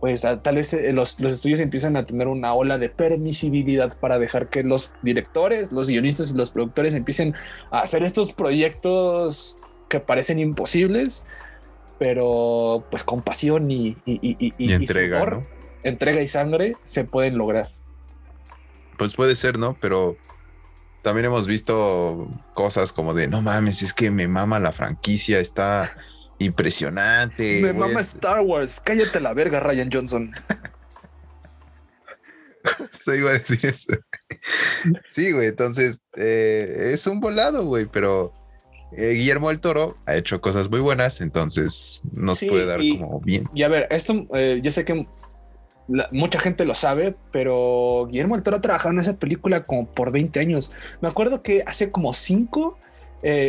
pues a- tal vez eh, los, los estudios empiezan a tener una ola de permisibilidad para dejar que los directores, los guionistas y los productores empiecen a hacer estos proyectos que parecen imposibles, pero pues con pasión y- y- Y y entrega, sudor, ¿no? entrega y sangre se pueden lograr. Pues puede ser, ¿no? Pero también hemos visto cosas como de no mames, es que me mama la franquicia, está impresionante. Me a- mama Star Wars, cállate la verga, Ryan Johnson. Esto iba a decir eso. Sí, güey. Entonces, eh, es un volado, güey. Pero eh, Guillermo del Toro ha hecho cosas muy buenas. Entonces, nos Sí, puede dar y- como bien. Y a ver, esto eh, yo sé que la- mucha gente lo sabe, pero Guillermo del Toro ha en esa película como por 20 años. Me acuerdo que hace como 5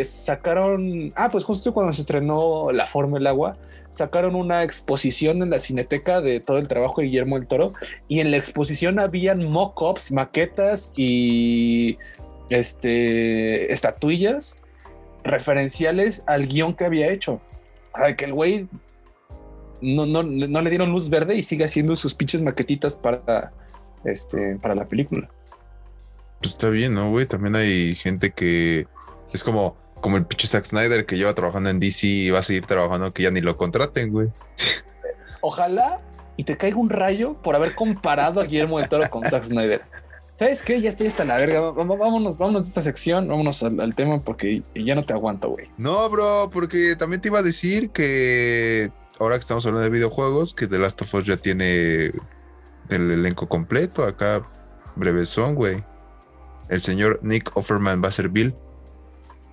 sacaron, ah, pues justo cuando se estrenó La Forma del Agua, sacaron una exposición en la cineteca de todo el trabajo de Guillermo del Toro y en la exposición habían mock-ups, maquetas y este, estatuillas referenciales al guion que había hecho. Que el güey no, no, no le dieron luz verde y sigue haciendo sus pinches maquetitas para, este, para la película. Pues está bien, ¿no, güey? También hay gente que es como, como el pinche Zack Snyder que lleva trabajando en DC y va a seguir trabajando que ya ni lo contraten, güey. Ojalá y te caiga un rayo por haber comparado a Guillermo del Toro con Zack Snyder. ¿Sabes qué? Ya estoy hasta la verga. Vámonos, vámonos de esta sección, vámonos al, al tema porque ya no te aguanto, güey. No, bro, porque también te iba a decir que ahora que estamos hablando de videojuegos, que The Last of Us ya tiene el elenco completo. Acá, brevesón, güey. El señor Nick Offerman va a ser Bill.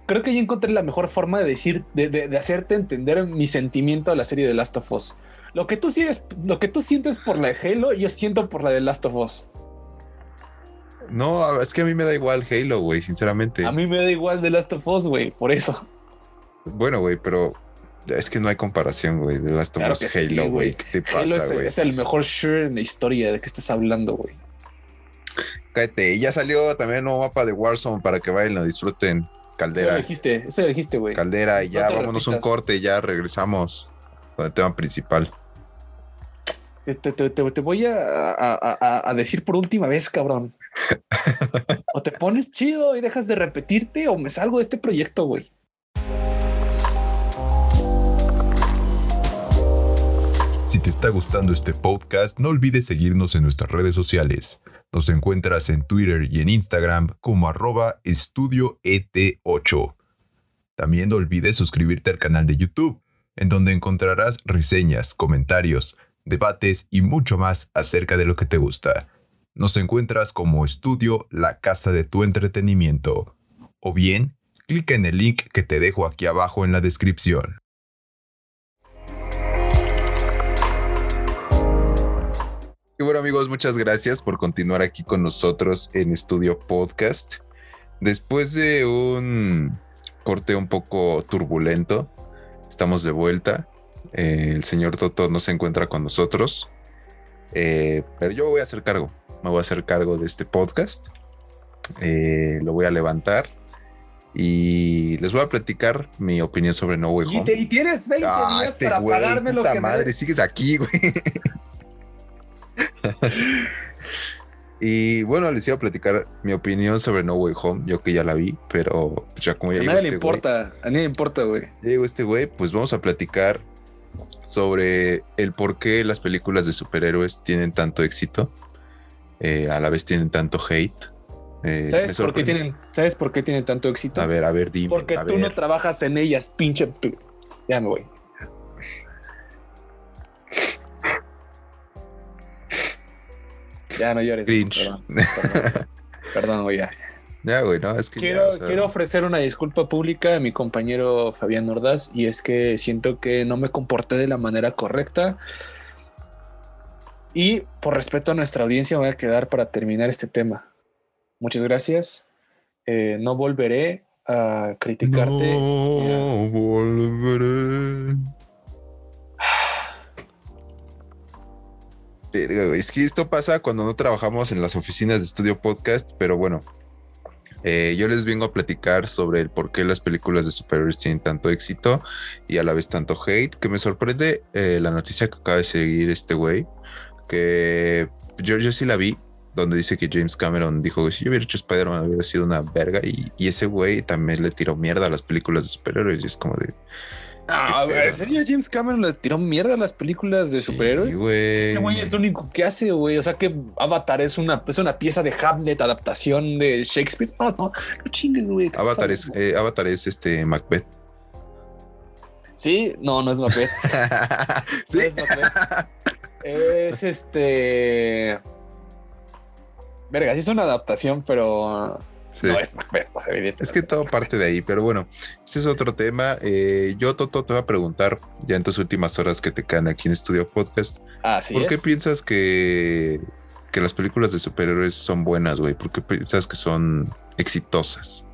Creo que ya encontré la mejor forma de decir, de, de- de hacerte entender mi sentimiento a la serie de Last of Us. Lo que tú sientes, lo que tú sientes por la de Halo, yo siento por la de Last of Us. No, es que a mí me da igual Halo, güey, sinceramente. A mí me da igual de Last of Us, güey, por eso. Bueno, güey, pero es que no hay comparación, güey, de Last of Claro Us sí, Halo, güey. güey. ¿Qué te pasa, es, güey? es el mejor shooter en la historia. ¿De qué estás hablando, güey? Cállate, y ya salió también un nuevo mapa de Warzone para que vayan y lo disfruten. Eso lo Caldera, dijiste, eso lo dijiste, güey. caldera, y ya vámonos un repitas. corte, ya regresamos con el tema principal. Te, te- te- te- voy a, a- a- a decir por última vez, cabrón. o te pones chido y dejas de repetirte o me salgo de este proyecto, güey. Si te está gustando este podcast, no olvides seguirnos en nuestras redes sociales. Nos encuentras en Twitter y en Instagram como arroba estudio ET8. También no olvides suscribirte al canal de YouTube, en donde encontrarás reseñas, comentarios, debates y mucho más acerca de lo que te gusta. Nos encuentras como Estudio La Casa de tu Entretenimiento. O bien, clica en el link que te dejo aquí abajo en la descripción. Y bueno amigos, muchas gracias por continuar aquí con nosotros en Estudio Podcast. Después de un corte un poco turbulento, estamos de vuelta. Eh, el señor Toto no se encuentra con nosotros, Eh, pero yo voy a hacer cargo. Me voy a hacer cargo de este podcast. Eh, lo voy a levantar y les voy a platicar mi opinión sobre No Way Y, Home. te- y tienes 20 Ah, días este para güey, pagarme lo que me madre, des. sigues aquí, güey. y bueno, les iba a platicar mi opinión sobre No Way Home, yo que ya la vi, pero pues, ya como ya A nadie le este güey, importa, a nadie le importa, güey. ya llegó este güey, pues vamos a platicar sobre el por qué las películas de superhéroes tienen tanto éxito, eh, a la vez tienen tanto hate. Eh, ¿Sabes por qué tienen, sabes por qué tienen tanto éxito? A ver, a ver, dime. Porque a tú ver. no trabajas en ellas, pinche. Ya me voy. Ya no llores. Cringe. Perdón, perdón, perdón, güey. ya. ya, güey, no, es que ya, Quiero, o sea, quiero ofrecer una disculpa pública a mi compañero Fabián Ordaz y es que siento que no me comporté de la manera correcta. Y por respeto a nuestra audiencia, me voy a quedar para terminar este tema. Muchas gracias. Eh, no volveré a criticarte. No volveré. Es que esto pasa cuando no trabajamos en las oficinas de estudio podcast, pero bueno, eh, yo les vengo a platicar sobre el por qué las películas de superhéroes tienen tanto éxito y a la vez tanto hate, que me sorprende eh, la noticia que acaba de seguir este güey, que yo, yo sí la vi, donde dice que James Cameron dijo que si yo hubiera hecho Spider-Man hubiera sido una verga y, y, ese güey también le tiró mierda a las películas de superhéroes y es como de... Ah, ¿En serio James Cameron le tiró mierda a las películas de superhéroes? Sí, güey. Este güey es lo único que hace, güey. O sea que Avatar es una, es una pieza de Hamlet, adaptación de Shakespeare. No, no, no chingues, güey. Avatar es, eh, Avatar es este Macbeth. Sí, no, no es Macbeth. ¿Sí? No es Macbeth. Es este. Verga, sí es una adaptación, pero Sí. no es Macbeth, pues, evidentemente. Es que todo parte de ahí, pero bueno, ese es otro tema. Eh, yo, Toto, te voy a preguntar ya en tus últimas horas que te quedan aquí en Estudio Podcast, Así ¿por qué piensas que, que las películas de superhéroes son buenas, güey? ¿Por qué piensas que son exitosas?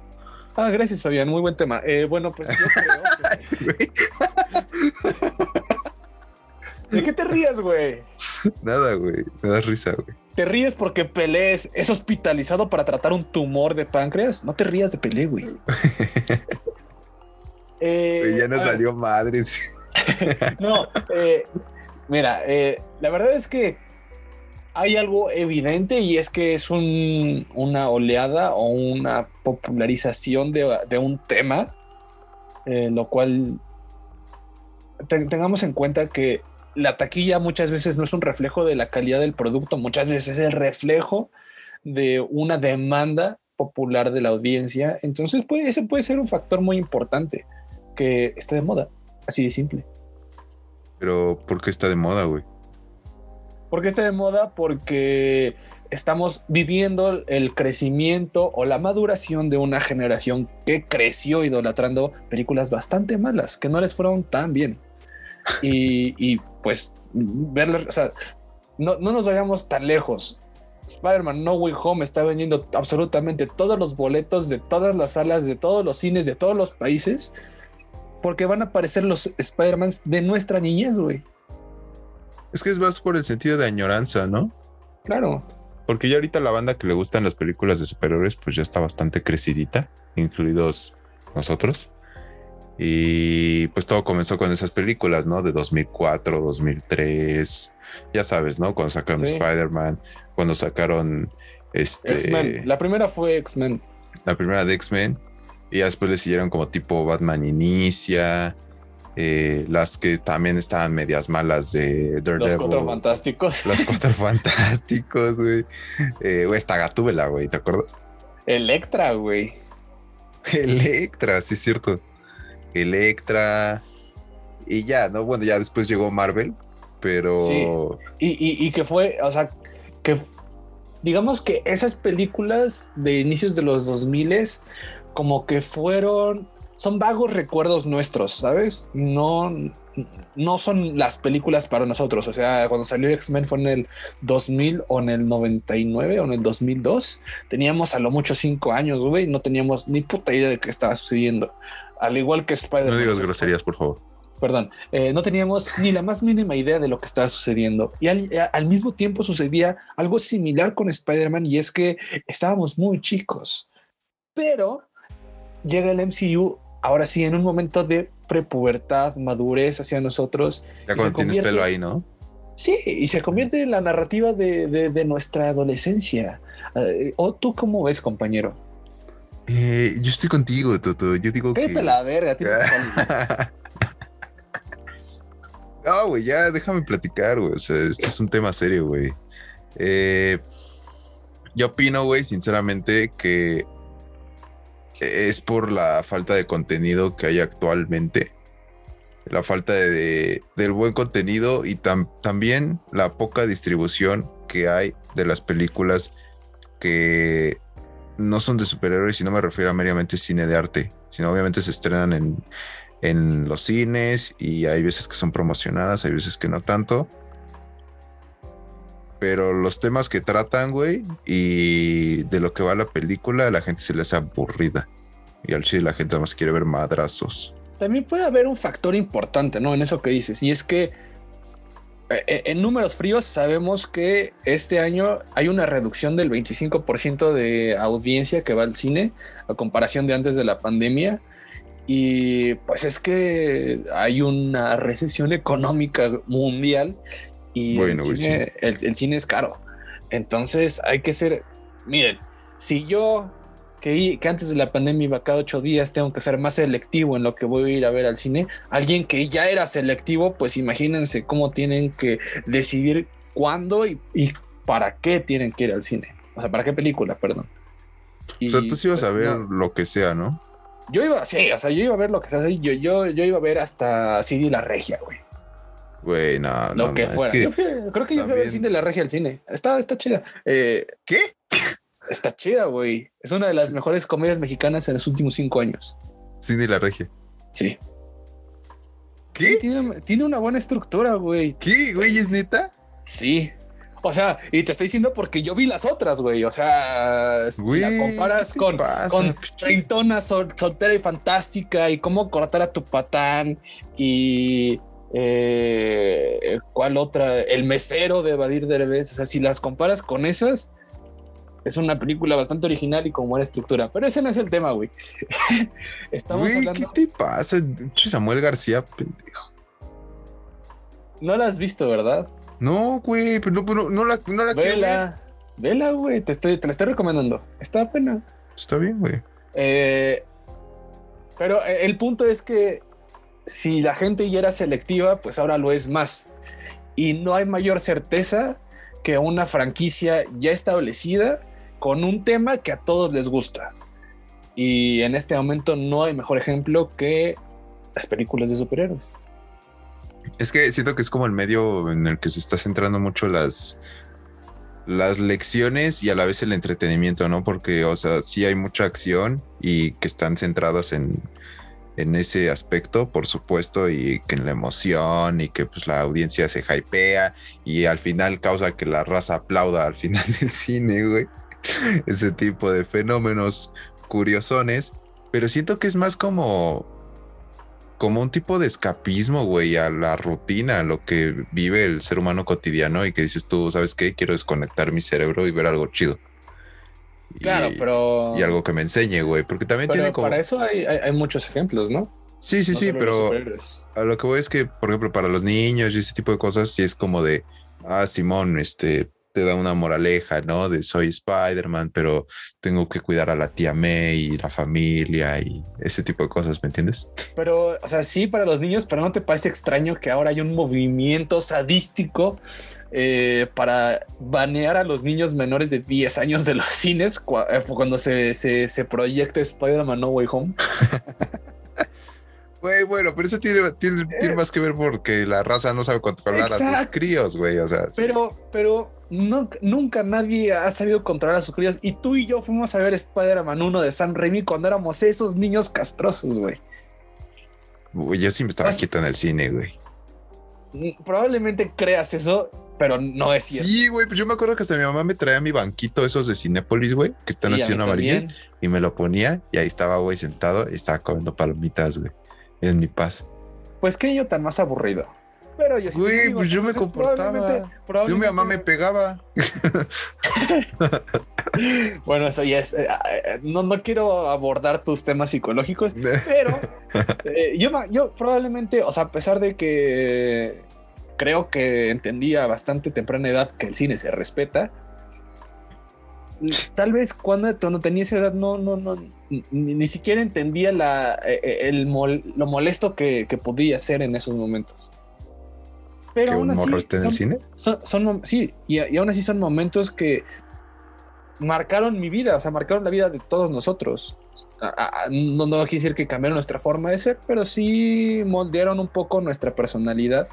Ah, gracias, Fabián. Muy buen tema. Eh, bueno, pues yo creo Este que- ¿De qué te rías, güey? Nada, güey, me das risa, güey. ¿Te ríes porque Pelé es, es hospitalizado para tratar un tumor de páncreas? No te rías de Pelé, güey. Eh, ya nos salió madres. No, eh, mira, eh, la verdad es que hay algo evidente y es que es un- una oleada o una popularización de, de un tema, eh, lo cual te- tengamos en cuenta que la taquilla muchas veces no es un reflejo de la calidad del producto, muchas veces es el reflejo de una demanda popular de la audiencia. Entonces, puede, ese puede ser un factor muy importante que esté de moda, así de simple. Pero, ¿por qué está de moda, güey? ¿Por qué está de moda? Porque estamos viviendo el crecimiento o la maduración de una generación que creció idolatrando películas bastante malas, que no les fueron tan bien. Y, y, pues verlas, o sea, no, no nos vayamos tan lejos. Spider-Man No Way Home está vendiendo absolutamente todos los boletos de todas las salas, de todos los cines, de todos los países, porque van a aparecer los Spider-Mans de nuestra niñez, güey. Es que es más por el sentido de añoranza, ¿no? Claro. Porque ya ahorita la banda que le gustan las películas de superhéroes, pues ya está bastante crecidita, incluidos nosotros. Y pues todo comenzó con esas películas, ¿no? De 2004, 2003, ya sabes, ¿no? Cuando sacaron Sí. Spider-Man, cuando sacaron este, X-Men. La primera fue X-Men. la primera de X-Men, y ya después le siguieron como tipo Batman Inicia, eh, las que también estaban medias malas de Daredevil. Los cuatro fantásticos. Los cuatro fantásticos, güey. Eh, güey, esta gatúbela, güey, ¿te acuerdas? Electra, güey. Electra, sí es cierto. Electra. Y ya, ¿no? Bueno, ya después llegó Marvel, pero... Y, y- y que fue, o sea, que digamos que esas películas de inicios de los 2000 como que fueron, son vagos recuerdos nuestros, ¿sabes? No, no son las películas para nosotros. O sea, cuando salió X-Men fue en el 2000 o en el 99 o en el 2002. Teníamos a lo mucho cinco años, güey. No teníamos ni puta idea de qué estaba sucediendo. Al igual que Spider-Man. No digas groserías, por favor. Perdón, eh, no teníamos ni la más mínima idea de lo que estaba sucediendo. Y al, a- al mismo tiempo sucedía algo similar con Spider-Man y es que estábamos muy chicos. Pero llega el MCU, ahora sí, en un momento de prepubertad, madurez hacia nosotros. Ya cuando tienes pelo ahí, ¿no? Sí, y se convierte en la narrativa de, de- de nuestra adolescencia. Eh, ¿O tú cómo ves, compañero? Eh, yo estoy contigo, Toto. Yo digo Cállate que... la verga, tío. No, güey, ya déjame platicar, güey. O sea, esto es un tema serio, güey. Eh, yo opino, güey, sinceramente, que es por la falta de contenido que hay actualmente. La falta de, de- del buen contenido y tam- también la poca distribución que hay de las películas que no son de superhéroes y no me refiero a meramente cine de arte, sino obviamente se estrenan en, en los cines y hay veces que son promocionadas, hay veces que no tanto. Pero los temas que tratan, güey, y de lo que va la película, a la gente se le hace aburrida. Y al chile la gente más quiere ver madrazos. También puede haber un factor importante, ¿no? En eso que dices, y es que en números fríos sabemos que este año hay una reducción del 25% de audiencia que va al cine a comparación de antes de la pandemia. Y pues es que hay una recesión económica mundial y el, cine, el cine es caro. Entonces hay que ser, miren, si yo que, antes de la pandemia iba cada ocho días, tengo que ser más selectivo en lo que voy a ir a ver al cine. Alguien que ya era selectivo, pues imagínense cómo tienen que decidir cuándo y, para qué tienen que ir al cine. O sea, para qué película, perdón. o sea, tú sí ibas a pues, ver lo que sea, ¿no? Yo iba, sí, o sea, yo iba a ver lo que sea. Yo, yo, yo iba a ver hasta CD La Regia, güey. Güey, no, Lo que fuera. creo que yo fui a ver Cine La Regia al cine. Está, está chida. Eh, ¿Qué? Está chida, güey. Es una de las mejores comedias mexicanas en los últimos cinco años. Cine La Regia. Sí. ¿Qué? tiene, una buena estructura, güey. ¿Qué, güey? ¿Es neta? Sí. O sea, y te estoy diciendo porque yo vi las otras, güey. O sea, si la comparas con, con Treintona soltera y fantástica y cómo cortar a tu patán y eh, ¿cuál otra? El mesero de Evadir Derbez. O sea, si las comparas con esas, es una película bastante original y con buena estructura. Pero ese no es el tema, güey. Estamos güey, ¿qué te pasa? Samuel García, pendejo. No la has visto, ¿verdad? No, güey, pero no, no, la, no la Vela, vela, güey. Te, estoy, te la estoy recomendando. Está pena. Está bien, güey. Eh, pero el punto es que si la gente ya era selectiva, pues ahora lo es más. Y no hay mayor certeza que una franquicia ya establecida con un tema que a todos les gusta. Y en este momento no hay mejor ejemplo que las películas de superhéroes. Es que siento que es como el medio en el que se está centrando mucho las, las lecciones y a la vez el entretenimiento, ¿no? Porque, o sea, sí hay mucha acción y que están centradas en, en ese aspecto, por supuesto, y que en la emoción y que pues la audiencia se hypea y al final causa que la raza aplauda al final del cine, güey. Ese tipo de fenómenos curiosones, pero siento que es más como como un tipo de escapismo, güey, a la rutina, a lo que vive el ser humano cotidiano y que dices tú, ¿sabes qué? Quiero desconectar mi cerebro y ver algo chido. Claro, pero. Y algo que me enseñe, güey. Porque también tiene como. Para eso hay, muchos ejemplos, ¿no? Sí, sí, sí, pero a lo que voy es que, por ejemplo, para los niños y ese tipo de cosas, sí es como de, ah, Simón, este, te da una moraleja, ¿no? De soy Spider-Man, pero tengo que cuidar a la tía May y la familia y ese tipo de cosas, ¿me entiendes? Pero, o sea, sí para los niños, pero ¿no te parece extraño que ahora hay un movimiento sadístico eh, para banear a los niños menores de 10 años de los cines eh, cuando se, se, se proyecta Spider-Man No Way Home. Güey, bueno, pero eso tiene, tiene, tiene, más que ver porque la raza no sabe controlar a sus críos, güey. O sea, pero, pero no, nunca nadie ha sabido controlar a sus críos. Y tú y yo fuimos a ver Spider-Man 1 de Sam Raimi cuando éramos esos niños castrosos, güey. Yo sí me estaba quieto en el cine, güey. Probablemente creas eso, pero no es cierto. Sí, güey, pues yo me acuerdo que hasta mi mamá me traía mi banquito esos de Cinépolis, güey, que están así en amarillo, y me lo ponía y ahí estaba, güey, sentado y estaba comiendo palomitas, güey, en mi paz. Pues qué yo tan más aburrido. Pero yo sí. Güey, pues yo me comportaba. Si mi mamá me pegaba. bueno, eso ya es. Eh, eh, no, no quiero abordar tus temas psicológicos, pero eh, yo, yo probablemente, o sea, a pesar de que creo que entendía a bastante temprana edad que el cine se respeta. Tal vez cuando, cuando tenía esa edad no, no, no, ni, siquiera entendía la, el lo molesto que, podía ser en esos momentos. Pero ¿Que aún un morro esté en el cine? Son, sí, y, y, aún así son momentos que marcaron mi vida, o sea, marcaron la vida de todos nosotros. no, no quiere decir que cambiaron nuestra forma de ser, pero sí moldearon un poco nuestra personalidad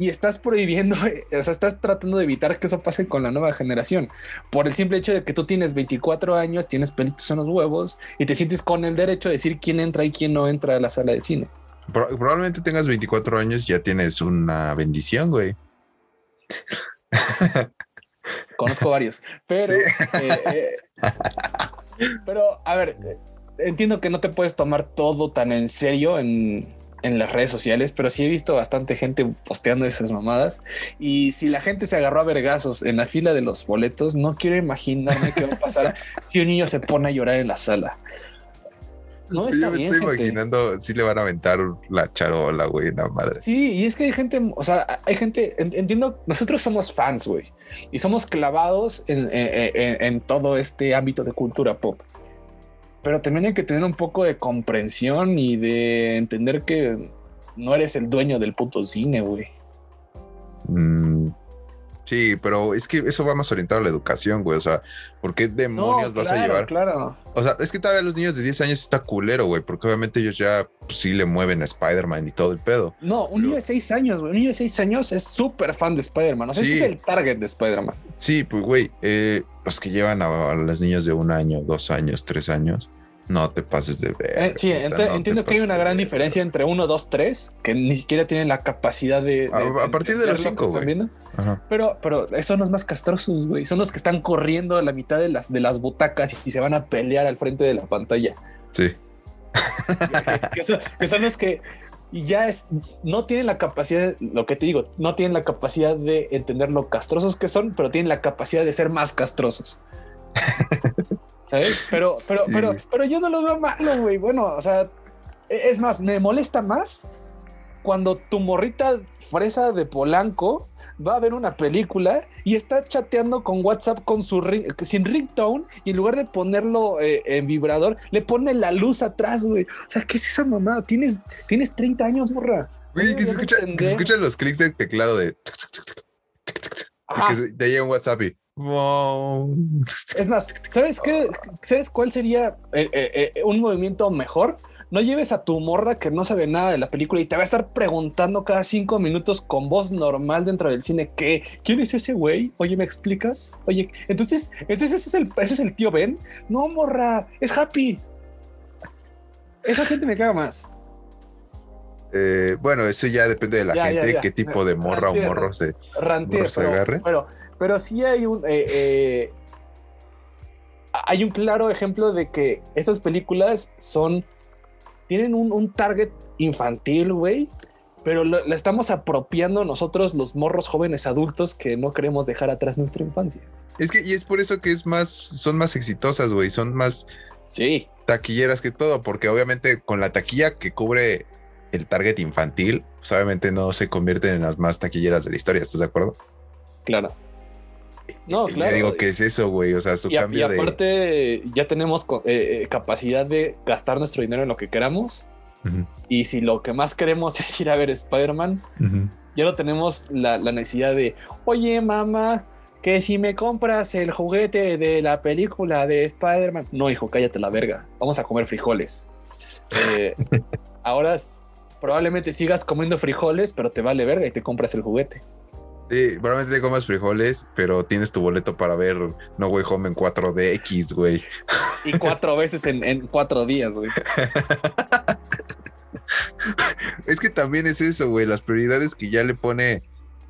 y estás prohibiendo, o sea, estás tratando de evitar que eso pase con la nueva generación. Por el simple hecho de que tú tienes 24 años, tienes pelitos en los huevos y te sientes con el derecho de decir quién entra y quién no entra a la sala de cine. Probablemente tengas 24 años, ya tienes una bendición, güey. Conozco varios, pero, eh, eh, pero a ver, entiendo que no te puedes tomar todo tan en serio en, en las redes sociales, pero sí he visto bastante gente posteando esas mamadas. Y si la gente se agarró a vergazos en la fila de los boletos, no quiero imaginarme qué va a pasar si un niño se pone a llorar en la sala. No está Yo me estoy imaginando si le van a aventar la charola, güey, la madre. Sí, y es que hay gente, o sea, hay gente, entiendo, nosotros somos fans, güey, y somos clavados en todo este ámbito de cultura pop pero también hay que tener un poco de comprensión y de entender que no eres el dueño del puto cine, güey. Mm, sí, pero es que eso va más orientado a la educación, güey. O sea, ¿por qué demonios vas a llevar? Claro. O sea, es que todavía los niños de 10 años está culero, güey, porque obviamente ellos ya pues, sí le mueven a Spider-Man y todo el pedo. No, un niño de 6 años, güey. Un niño de 6 años es súper fan de Spider-Man. O sea, ese es el target de Spider-Man. Sí, pues, güey, eh, los que llevan a, los niños de un año, dos años, tres años, no te pases de ver. Eh, sí, entiendo que hay una gran diferencia entre uno, dos, tres, que ni siquiera tienen la capacidad de. a, partir de, los cinco, güey. Pero, pero esos son los más castrosos, güey. Son los que están corriendo a la mitad de las, de las butacas y se van a pelear al frente de la pantalla. Sí. que, son, los que ya es, no tienen la capacidad, lo que te digo, no tienen la capacidad de entender lo castrosos que son, pero tienen la capacidad de ser más castrosos. ¿Sabes? Pero, pero, pero, pero yo no lo veo malo, güey. Bueno, o sea, e, es más, me molesta más cuando tu morrita fresa de Polanco va a ver una película y está chateando con WhatsApp con su sin ringtone y en lugar de ponerlo eh, en vibrador, le pone la luz atrás, güey. O sea, ¿qué es esa mamada? Tienes, tienes 30 años, morra. Güey, que se, escucha, se escuchan los clics de teclado de... Que te llega un WhatsApp y... Es más, ¿sabes qué? ¿Sabes cuál sería eh, eh, eh, un movimiento mejor? No lleves a tu morra que no sabe nada de la película y te va a estar preguntando cada cinco minutos con voz normal dentro del cine que ¿quién es ese güey? Oye, ¿me explicas? Oye, entonces, entonces ese es el, ese es el tío Ben. No, morra, es Happy. Esa gente me caga más. bueno, eso ya depende de la gente, qué tipo de morra o morro se, se agarre. Pero, pero sí hay un. Eh, eh, hay un claro ejemplo de que estas películas son. Tienen un, target infantil, güey. Pero la estamos apropiando nosotros, los morros jóvenes adultos, que no queremos dejar atrás nuestra infancia. Es que, y es por eso que es más, son más exitosas, güey. Son más sí. taquilleras que todo, porque obviamente con la taquilla que cubre el target infantil, pues obviamente no se convierten en las más taquilleras de la historia, ¿estás de acuerdo? Claro. No, claro. Le digo que es eso, güey. O sea, su cambio y aparte, ya tenemos eh, eh, capacidad de gastar nuestro dinero en lo que queramos. Y si lo que más queremos es ir a ver Spider-Man, ya no tenemos la, necesidad de, oye, mamá, que si me compras el juguete de la película de Spider-Man. No, hijo, cállate la verga. Vamos a comer frijoles. Eh, ahora probablemente sigas comiendo frijoles, pero te vale verga y te compras el juguete. Sí, probablemente te comas frijoles, pero tienes tu boleto para ver No Way Home en 4DX, güey. Y cuatro veces en, cuatro días, güey. es que también es eso, güey. Las prioridades que ya le pone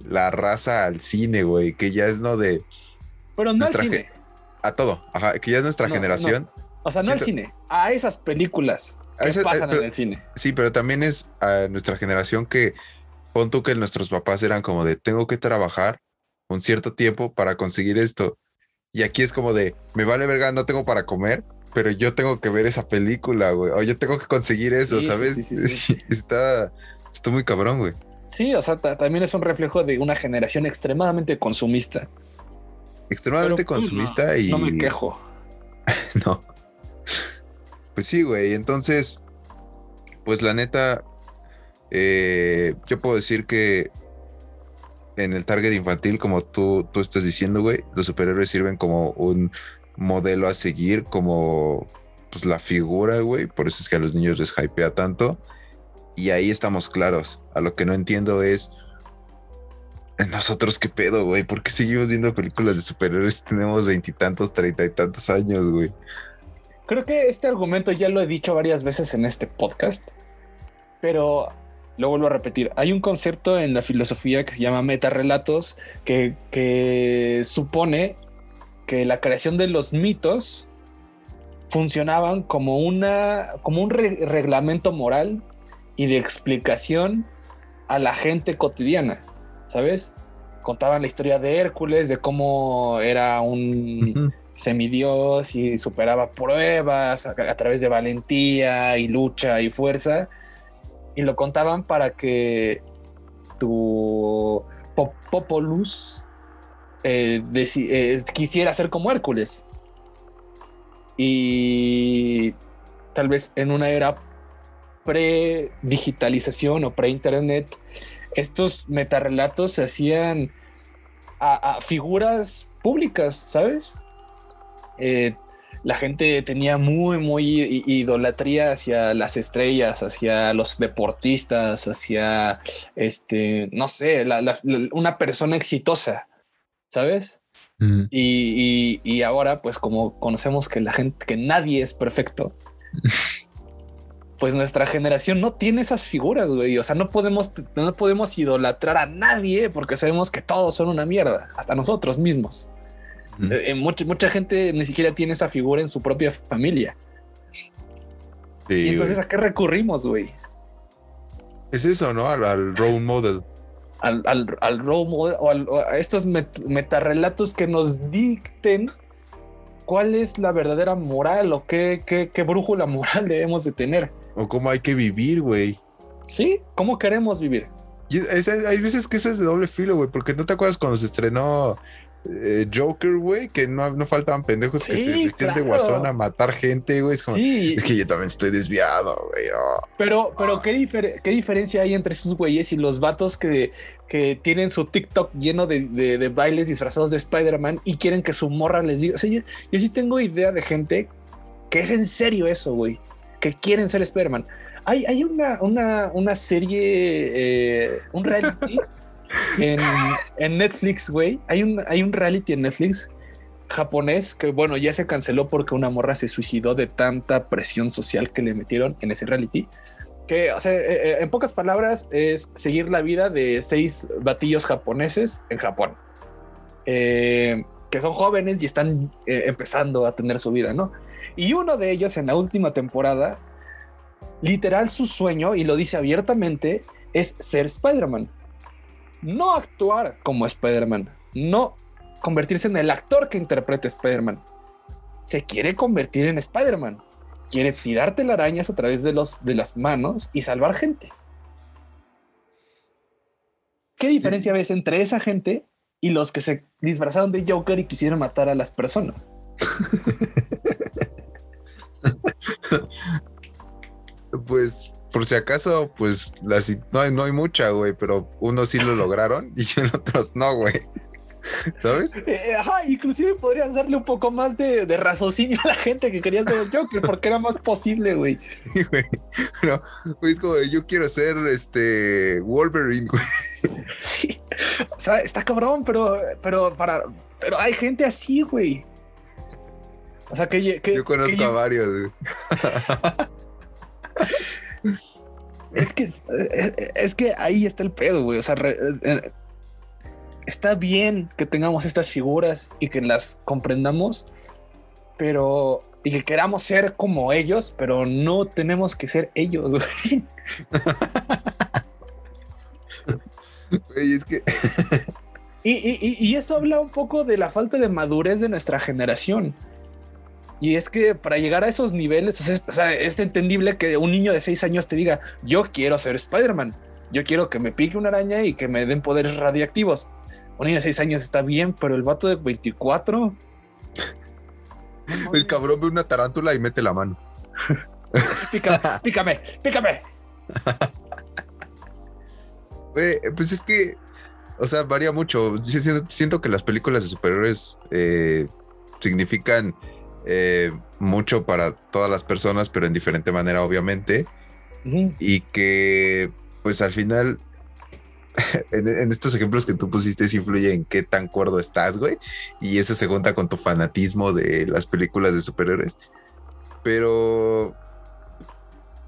la raza al cine, güey. Que ya es no de. Pero no al cine. A todo. Ajá, que ya es nuestra generación. O sea, no al cine. A esas películas que pasan en el cine. Sí, pero también es a nuestra generación que pon tú que nuestros papás eran como de tengo que trabajar un cierto tiempo para conseguir esto. Y aquí es como de me vale verga, no tengo para comer, pero yo tengo que ver esa película, güey. O yo tengo que conseguir eso, ¿sabes? está, está muy cabrón, güey. Sí, o sea, también es un reflejo de una generación extremadamente consumista. Extremadamente pues, consumista y. No me quejo. no. Pues sí, güey. Entonces, pues la neta, eh, yo puedo decir que en el target infantil, como tú, tú estás diciendo, güey, los superhéroes sirven como un modelo a seguir, como pues la figura, güey. Por eso es que a los niños les hypea tanto. Y ahí estamos claros. A lo que no entiendo es nosotros qué pedo, güey. ¿Por qué seguimos viendo películas de superhéroes? Tenemos veintitantos, treinta y tantos años, güey. Creo que este argumento ya lo he dicho varias veces en este podcast, pero lo vuelvo a repetir, hay un concepto en la filosofía que se llama metarrelatos que, que supone que la creación de los mitos funcionaban como, una, como un reglamento moral y de explicación a la gente cotidiana, ¿sabes? Contaban la historia de Hércules, de cómo era un semidios y superaba pruebas a, través de valentía y lucha y fuerza. Y lo contaban para que tu Popolus eh, eh, quisiera ser como Hércules. Y tal vez en una era pre-digitalización o pre-internet, estos metarrelatos se hacían a, figuras públicas, ¿sabes? Eh, la gente tenía muy, muy idolatría hacia las estrellas, hacia los deportistas, hacia, este, no sé, una persona exitosa, ¿sabes? y, ahora, pues como conocemos que la gente, que nadie es perfecto, pues nuestra generación no tiene esas figuras, güey. O sea, no podemos, no podemos idolatrar a nadie porque sabemos que todos son una mierda, hasta nosotros mismos. Eh, mucha, mucha gente ni siquiera tiene esa figura en su propia familia. y entonces, ¿a qué recurrimos, güey? Es eso, ¿no? Al, role model. Al, al, role model o, a estos metarrelatos que nos dicten cuál es la verdadera moral o qué, qué, qué brújula moral debemos de tener. O cómo hay que vivir, güey. Sí, cómo queremos vivir. hay veces que eso es de doble filo, güey, porque no te acuerdas cuando se estrenó eh, Joker, güey, que no, no, faltaban pendejos que se vestían de guasón a matar gente, güey. Es, es que yo también estoy desviado, güey. Oh. Pero, pero ¿qué, ¿qué, diferencia hay entre esos güeyes y los vatos que, que tienen su TikTok lleno de, de, bailes disfrazados de Spider-Man y quieren que su morra les diga? O sea, yo, sí tengo idea de gente que es en serio eso, güey, que quieren ser Spider-Man. Hay, hay una, una, una serie, eh, un reality en, Netflix, güey, hay un, hay un reality en Netflix japonés que, bueno, ya se canceló porque una morra se suicidó de tanta presión social que le metieron en ese reality. Que, eh, eh, en pocas palabras, es seguir la vida de seis batillos japoneses en Japón. Eh, que son jóvenes y están empezando a tener su vida, ¿no? Y uno de ellos en la última temporada, literal su sueño, y lo dice abiertamente, es ser Spider-Man no actuar como Spider-Man, no convertirse en el actor que interprete Spider-Man. Se quiere convertir en Spider-Man. Quiere tirarte telarañas a través de, los, de las manos y salvar gente. ¿Qué diferencia ves entre esa gente y los que se disfrazaron de Joker y quisieron matar a las personas? pues por si acaso, pues las, no, hay, no hay mucha, güey, pero unos sí lo lograron y otros no, güey. ¿Sabes? Eh, ajá, inclusive podrías darle un poco más de, raciocinio a la gente que quería ser Joker, porque era más posible, güey. Sí, güey. Güey, es como yo quiero ser este Wolverine, güey. Sí. O sea, está cabrón, pero, pero para, pero hay gente así, güey. O sea, que, yo conozco a varios, güey. Es que, es, que ahí está el pedo, güey. O sea, eh, está bien que tengamos estas figuras y que las comprendamos, pero y que queramos ser como ellos, pero no tenemos que ser ellos, güey. es que. y, eso habla un poco de la falta de madurez de nuestra generación. Y es que para llegar a esos niveles, o sea, es, entendible que un niño de seis años te diga, yo quiero ser Spider-Man, yo quiero que me pique una araña y que me den poderes radiactivos. Un niño de seis años está bien, pero el vato de 24... el cabrón ve una tarántula y mete la mano. pícame, pícame, pícame. pues es que, o sea, varía mucho. Yo siento, que las películas de superhéroes eh, significan eh, mucho para todas las personas, pero en diferente manera, obviamente. Y que, pues al final, en, estos ejemplos que tú pusiste, sí influye en qué tan cuerdo estás, güey. Y eso se junta con tu fanatismo de las películas de superhéroes. Pero,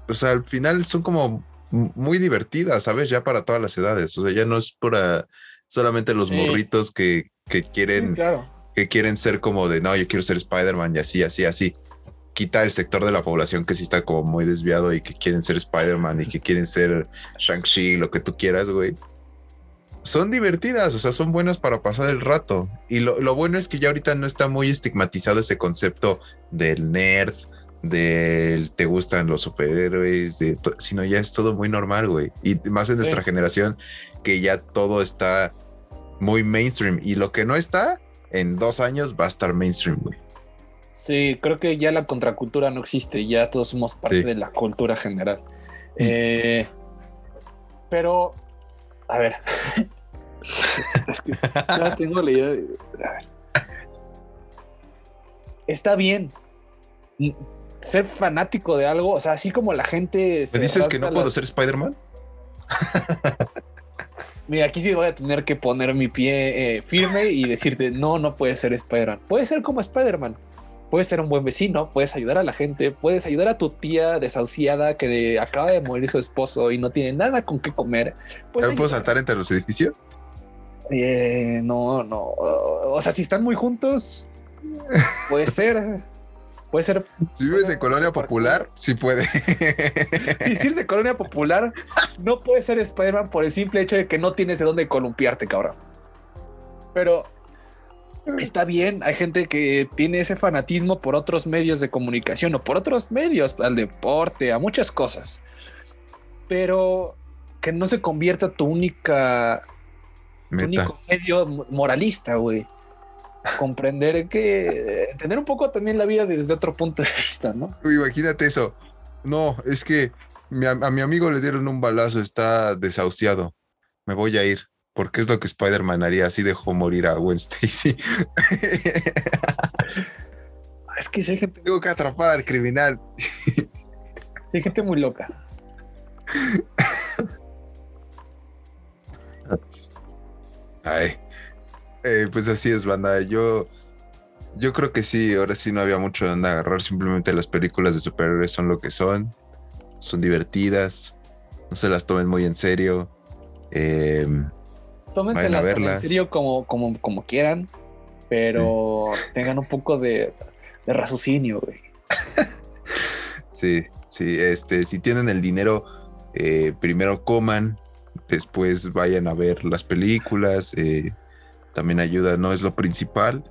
sea, al final son como muy divertidas, ¿sabes? Ya para todas las edades. O sea, ya no es para solamente los morritos que, quieren que quieren ser como de, no, yo quiero ser Spider-Man y así, así, así. quita el sector de la población que sí está como muy desviado y que quieren ser Spider-Man y que quieren ser Shang-Chi, lo que tú quieras, güey. Son divertidas, o sea, son buenas para pasar el rato. Y lo, lo bueno es que ya ahorita no está muy estigmatizado ese concepto del nerd, del te gustan los superhéroes, de sino ya es todo muy normal, güey. Y más en Sí. nuestra generación, que ya todo está muy mainstream. Y lo que no está, en dos años va a estar mainstream, güey. Sí, creo que ya la contracultura no existe, ya todos somos parte Sí. de la cultura general. Eh, pero, a ver. es que ya tengo la idea. de- a ver. Está bien ser fanático de algo, o sea, así como la gente. ¿Me dices que no puedo ser Spider-Man? Mira, aquí sí voy a tener que poner mi pie eh, firme y decirte, no, no puedes ser Spider-Man. Puedes ser como Spider-Man. Puedes ser un buen vecino, puedes ayudar a la gente, puedes ayudar a tu tía desahuciada que acaba de morir su esposo y no tiene nada con qué comer. Puedes ¿Ya me puedo saltar entre los edificios? Eh, no, no. O sea, si están muy juntos, puede ser. Puede ser. Si vives en Colonia. Popular, sí puede. Si eres de colonia popular, no puedes ser Spider-Man por el simple hecho de que no tienes de dónde columpiarte, cabrón. Pero está bien, hay gente que tiene ese fanatismo por otros medios de comunicación o por otros medios, al deporte, a muchas cosas. Pero que no se convierta tu única tu único medio mo- moralista, güey. Comprender que entender un poco también la vida desde otro punto de vista, ¿no? Imagínate eso. No, es que mi a mi amigo le dieron un balazo, está desahuciado. Me voy a ir. Porque es lo que Spider-Man haría, así dejó morir a Gwen Stacy. Es que hay gente, Tengo que atrapar al criminal. hay gente muy loca. Ay. Eh, pues así es, banda. Yo, yo creo que sí, ahora sí no había mucho de dónde agarrar. Simplemente las películas de superhéroes son lo que son. Son divertidas. No se las tomen muy en serio. Eh, Tómense Vayan a en serio como, como, como quieran, pero tengan un poco de, de raciocinio, güey. Sí, sí, este, si tienen el dinero, eh, primero coman, después vayan a ver las películas, eh, también ayuda, no es lo principal,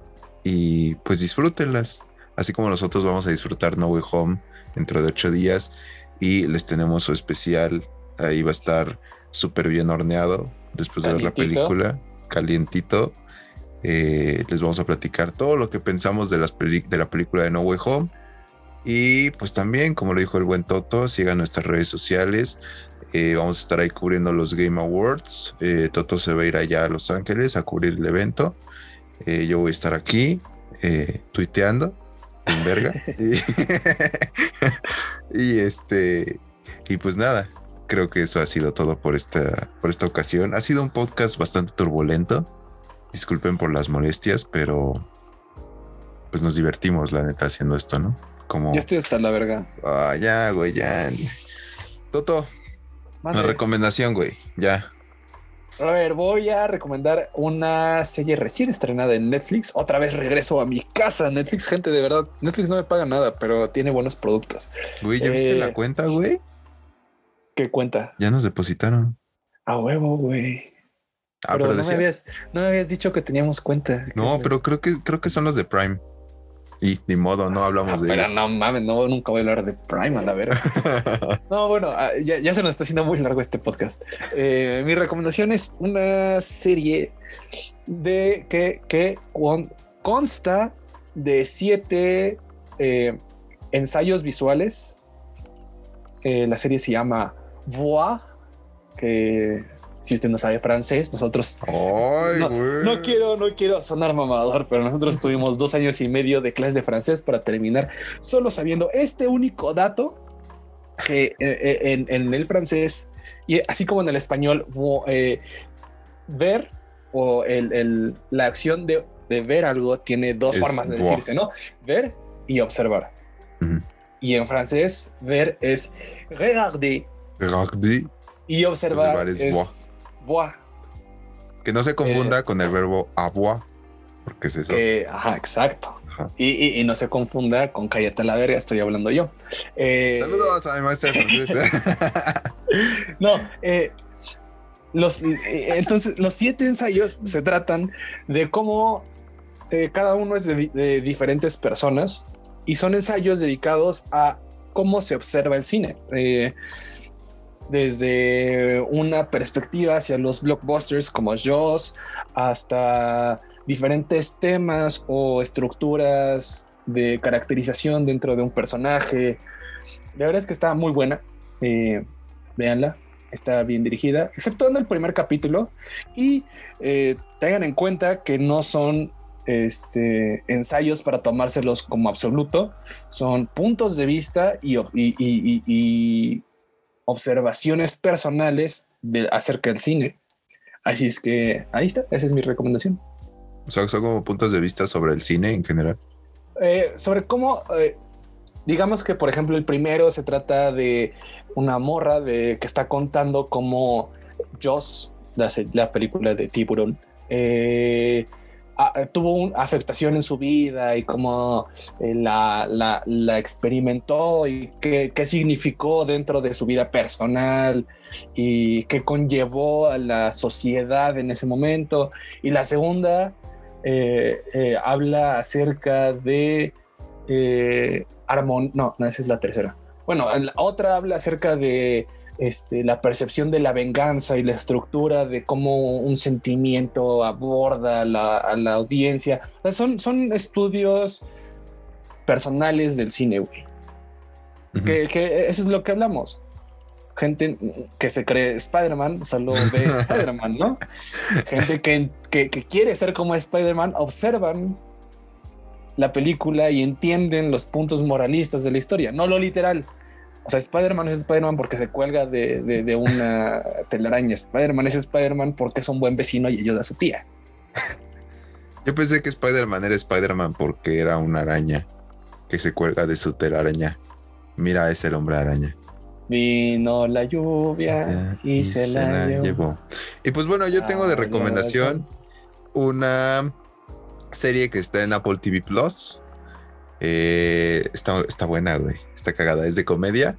y pues disfrútenlas, así como nosotros vamos a disfrutar No Way Home dentro de ocho días, y les tenemos su especial, ahí va a estar súper bien horneado, después de ver la película, calientito, eh, les vamos a platicar todo lo que pensamos de, las peli- de la película de No Way Home. Y pues también, como lo dijo el buen Toto, sigan nuestras redes sociales. Eh, vamos a estar ahí cubriendo los Game Awards. Eh, Toto se va a ir allá a Los Ángeles a cubrir el evento. Eh, yo voy a estar aquí tuiteando en verga. y, y este, y pues nada, creo que eso ha sido todo por esta, por esta ocasión. Ha sido un podcast bastante turbulento. Disculpen por las molestias, pero pues nos divertimos, la neta, haciendo esto, ¿no? Como, Yo estoy hasta la verga. ah, ya, güey, ya. Toto, Mande. una recomendación, güey, ya. A ver, voy a recomendar una serie recién estrenada en Netflix. Otra vez regreso a mi casa. Netflix, gente, de verdad. Netflix no me paga nada, pero tiene buenos productos. Güey, ¿ya viste Eh, la cuenta, güey? ¿Qué cuenta? Ya nos depositaron. A huevo, güey. Ah, pero pero, no, me habías, no me habías dicho que teníamos cuenta. No, pero creo que creo que son los de Prime. Y ni modo, no Ah, hablamos de pero no mames, no, nunca voy a hablar de Prime, a la verga. No, bueno, ah, ya, ya se nos está haciendo muy largo este podcast. Eh, mi recomendación es una serie de que, que con- consta de siete eh, ensayos visuales. Eh, la serie se llama Voix, que si usted no sabe francés, nosotros Ay, No, no quiero, no quiero sonar mamador, pero nosotros tuvimos dos años y medio de clase de francés para terminar solo sabiendo este único dato que eh, eh, en, en el francés y así como en el español, eh, ver o el, el- la acción de, de ver algo tiene dos Es formas de decirse, ¿no? Ver y observar. Y en francés, ver es regarder Regarder, y observar, Observar es es, Que no se confunda Eh, con el verbo avoir, porque es eso. Ajá, exacto. Ajá. Y, y- y no se confunda con cállate a la verga, estoy hablando yo. Eh, Saludos a mi maestra. No, eh, los, entonces los siete ensayos se tratan de cómo cada uno es de diferentes personas y son ensayos dedicados a cómo se observa el cine. eh, desde una perspectiva hacia los blockbusters como Jaws hasta diferentes temas o estructuras de caracterización dentro de un personaje. La verdad es que está muy buena. Eh, véanla, está bien dirigida, excepto en el primer capítulo. Y eh, tengan en cuenta que no son este, ensayos para tomárselos como absoluto, son puntos de vista y, observaciones personales de, acerca del cine. Así es que ahí está, esa es mi recomendación. O sea, son como puntos de vista sobre el cine en general. Eh, sobre cómo, eh, digamos que por ejemplo el primero se trata de una morra de que está contando cómo Joss, la, la película de Tiburón, eh, a- tuvo una afectación en su vida y cómo eh, la, experimentó y qué, significó dentro de su vida personal y qué conllevó a la sociedad en ese momento. Y la segunda eh, eh, habla acerca de eh, armon no, no, esa es la tercera. Bueno, la otra habla acerca de este, la percepción de la venganza y la estructura de cómo un sentimiento aborda a la, a la audiencia. O sea, son, son estudios personales del cine, güey. Que eso es lo que hablamos. Gente que se cree Spider-Man solo ve Spider-Man, ¿no? Gente que, que, que quiere ser como Spider-Man observan la película y entienden los puntos moralistas de la historia, no lo literal. O sea, Spider-Man es Spider-Man porque se cuelga de, de- de una telaraña. Spider-Man es Spider-Man porque es un buen vecino y ayuda a su tía. Yo pensé que Spider-Man era Spider-Man porque era una araña que se cuelga de su telaraña. Mira, es el hombre araña. Vino la lluvia y, se, la, llevó. Y pues bueno, yo tengo de Ah, recomendación una serie que está en Apple TV Plus. Eh, está, está buena, güey. Está cagada. Es de comedia.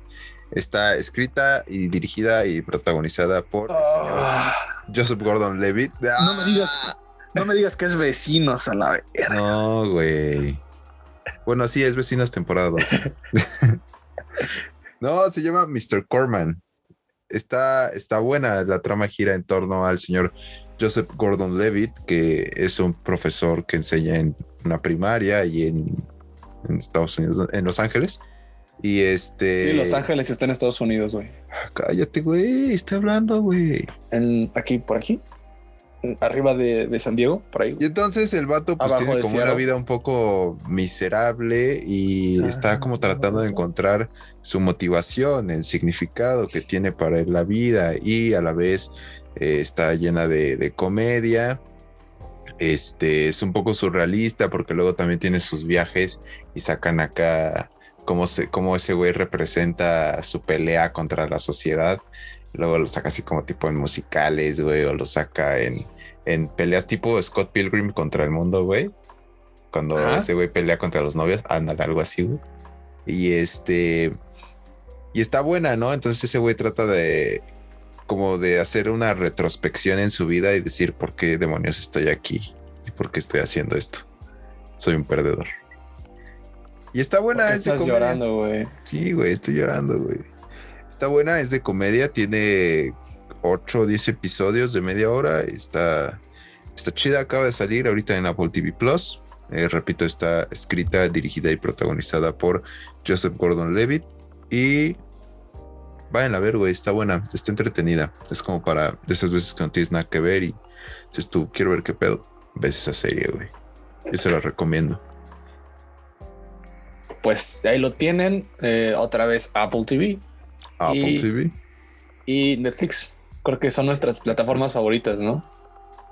Está escrita y dirigida y protagonizada por el señor Ah, Joseph Gordon Levitt. no me digas, no me digas que es vecinos a la vez. No, güey. Bueno, sí, es Vecinos temporada 2. no, se llama Mr. Corman. Está, está buena. La trama gira en torno al señor Joseph Gordon Levitt, que es un profesor que enseña en una primaria y en, en Estados Unidos, en Los Ángeles. Y este. Sí, Los Ángeles está en Estados Unidos, güey. Cállate, güey. Está hablando, güey. Aquí, por aquí. Arriba de, de San Diego, por ahí. Y entonces el vato pues Abajo tiene como una vida un poco miserable y Ah, está como tratando de encontrar su motivación, el significado que tiene para él la vida y a la vez eh, está llena de, de comedia. Este es un poco surrealista porque luego también tiene sus viajes y sacan acá cómo, se, cómo ese güey representa su pelea contra la sociedad. Luego lo saca así como tipo en musicales, güey, o lo saca en, en peleas tipo Scott Pilgrim contra el mundo, güey. Cuando Ajá. ese güey pelea contra los novios, ándale, algo así, güey. Y este. Y está buena, ¿no? Entonces ese güey trata de. Como de hacer una retrospección en su vida y decir por qué demonios estoy aquí y por qué estoy haciendo esto. Soy un perdedor. Y está ¿Por buena, es de comedia. llorando, güey? Sí, güey, estoy llorando, güey. Está buena, es de comedia, tiene 8 o 10 episodios de media hora. Está, está chida, acaba de salir ahorita en Apple TV Plus. Eh, repito, está escrita, dirigida y protagonizada por Joseph Gordon Levitt. Y vayan a ver, güey, está buena, está entretenida. Es como para de esas veces que no tienes nada que ver y dices tú, quiero ver qué pedo. Ves esa serie, güey. Yo se la recomiendo. Pues ahí lo tienen. eh, otra vez Apple TV Apple Y- TV. y Netflix. Creo que son nuestras plataformas favoritas, ¿no?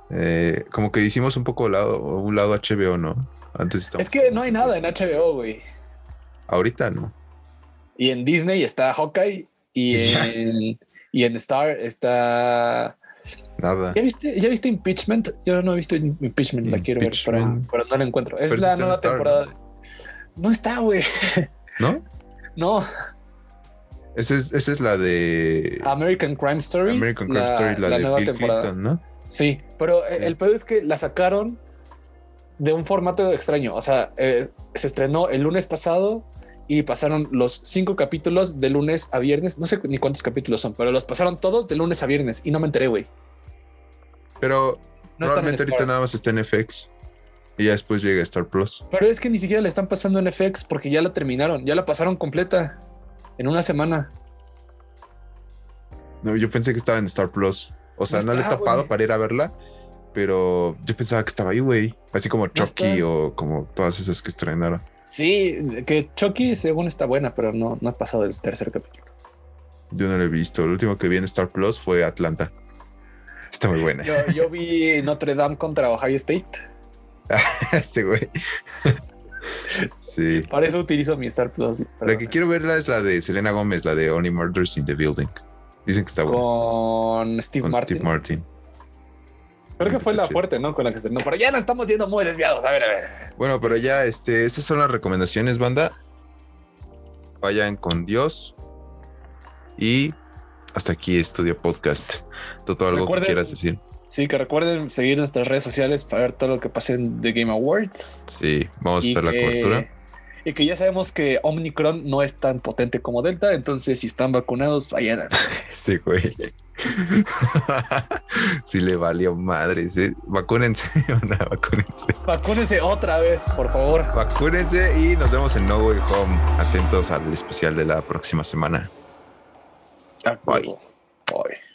Eh, como que hicimos un poco lado, un lado HBO, ¿no? Antes Es que no hay nada en HBO, güey. Ahorita no. Y en Disney está Hawkeye y en, y en Star está Nada. ¿Ya viste, ¿Ya viste Impeachment? Yo no he visto Impeachment, la quiero ver, pero, no la encuentro. Es Pero la nueva Star, temporada. No, está, güey. ¿No? No, Esa es, esa es la de American Crime Story. American Crime Story, la, de nueva Bill temporada. Clinton, ¿no? Sí, pero Sí. el peor es que la sacaron de un formato extraño. O sea, eh, se estrenó el lunes pasado y pasaron los cinco capítulos de lunes a viernes. No sé ni cuántos capítulos son, pero los pasaron todos de lunes a viernes y no me enteré, güey. Pero No probablemente ahorita nada más está en FX. Y ya después llega Star Plus. Pero es que ni siquiera le están pasando en FX porque ya la terminaron, ya la pasaron completa en una semana. No, yo pensé que estaba en Star Plus. O sea, No no, le he tapado para ir a verla, pero yo pensaba que estaba ahí, güey. Así como Chucky o como todas esas que estrenaron. Sí, que Chucky según está buena, pero no, no ha pasado el tercer capítulo. Yo no la he visto. Lo último que vi en Star Plus fue Atlanta. Está muy buena. Yo, yo vi Notre Dame contra Ohio State. este güey. sí. Para eso utilizo mi Star Plus. La que quiero verla es la de Selena Gómez, la de Only Murders in the Building. Dicen que está buena. con Steve Con Martin. Steve Martin. Creo que fue la chido. fuerte, ¿no? Con la que se. No, pero ya nos estamos yendo muy desviados. A ver, a ver. Bueno, pero ya, este, esas son las recomendaciones, banda. Vayan con Dios. Y hasta aquí Estudio Podcast. Todo algo Recuerden- que quieras decir. Sí, que recuerden seguir nuestras redes sociales para ver todo lo que pase en The Game Awards. Sí, vamos a estar la cobertura. Y que ya sabemos que Omicron no es tan potente como Delta, entonces si están vacunados, vayan. Sí, güey. sí le valió madres. ¿eh? Vacúnense, banda, vacúnense. Vacúnense otra vez, por favor. Vacúnense y nos vemos en No Way Home. Atentos al especial de la próxima semana. Bye. Bye.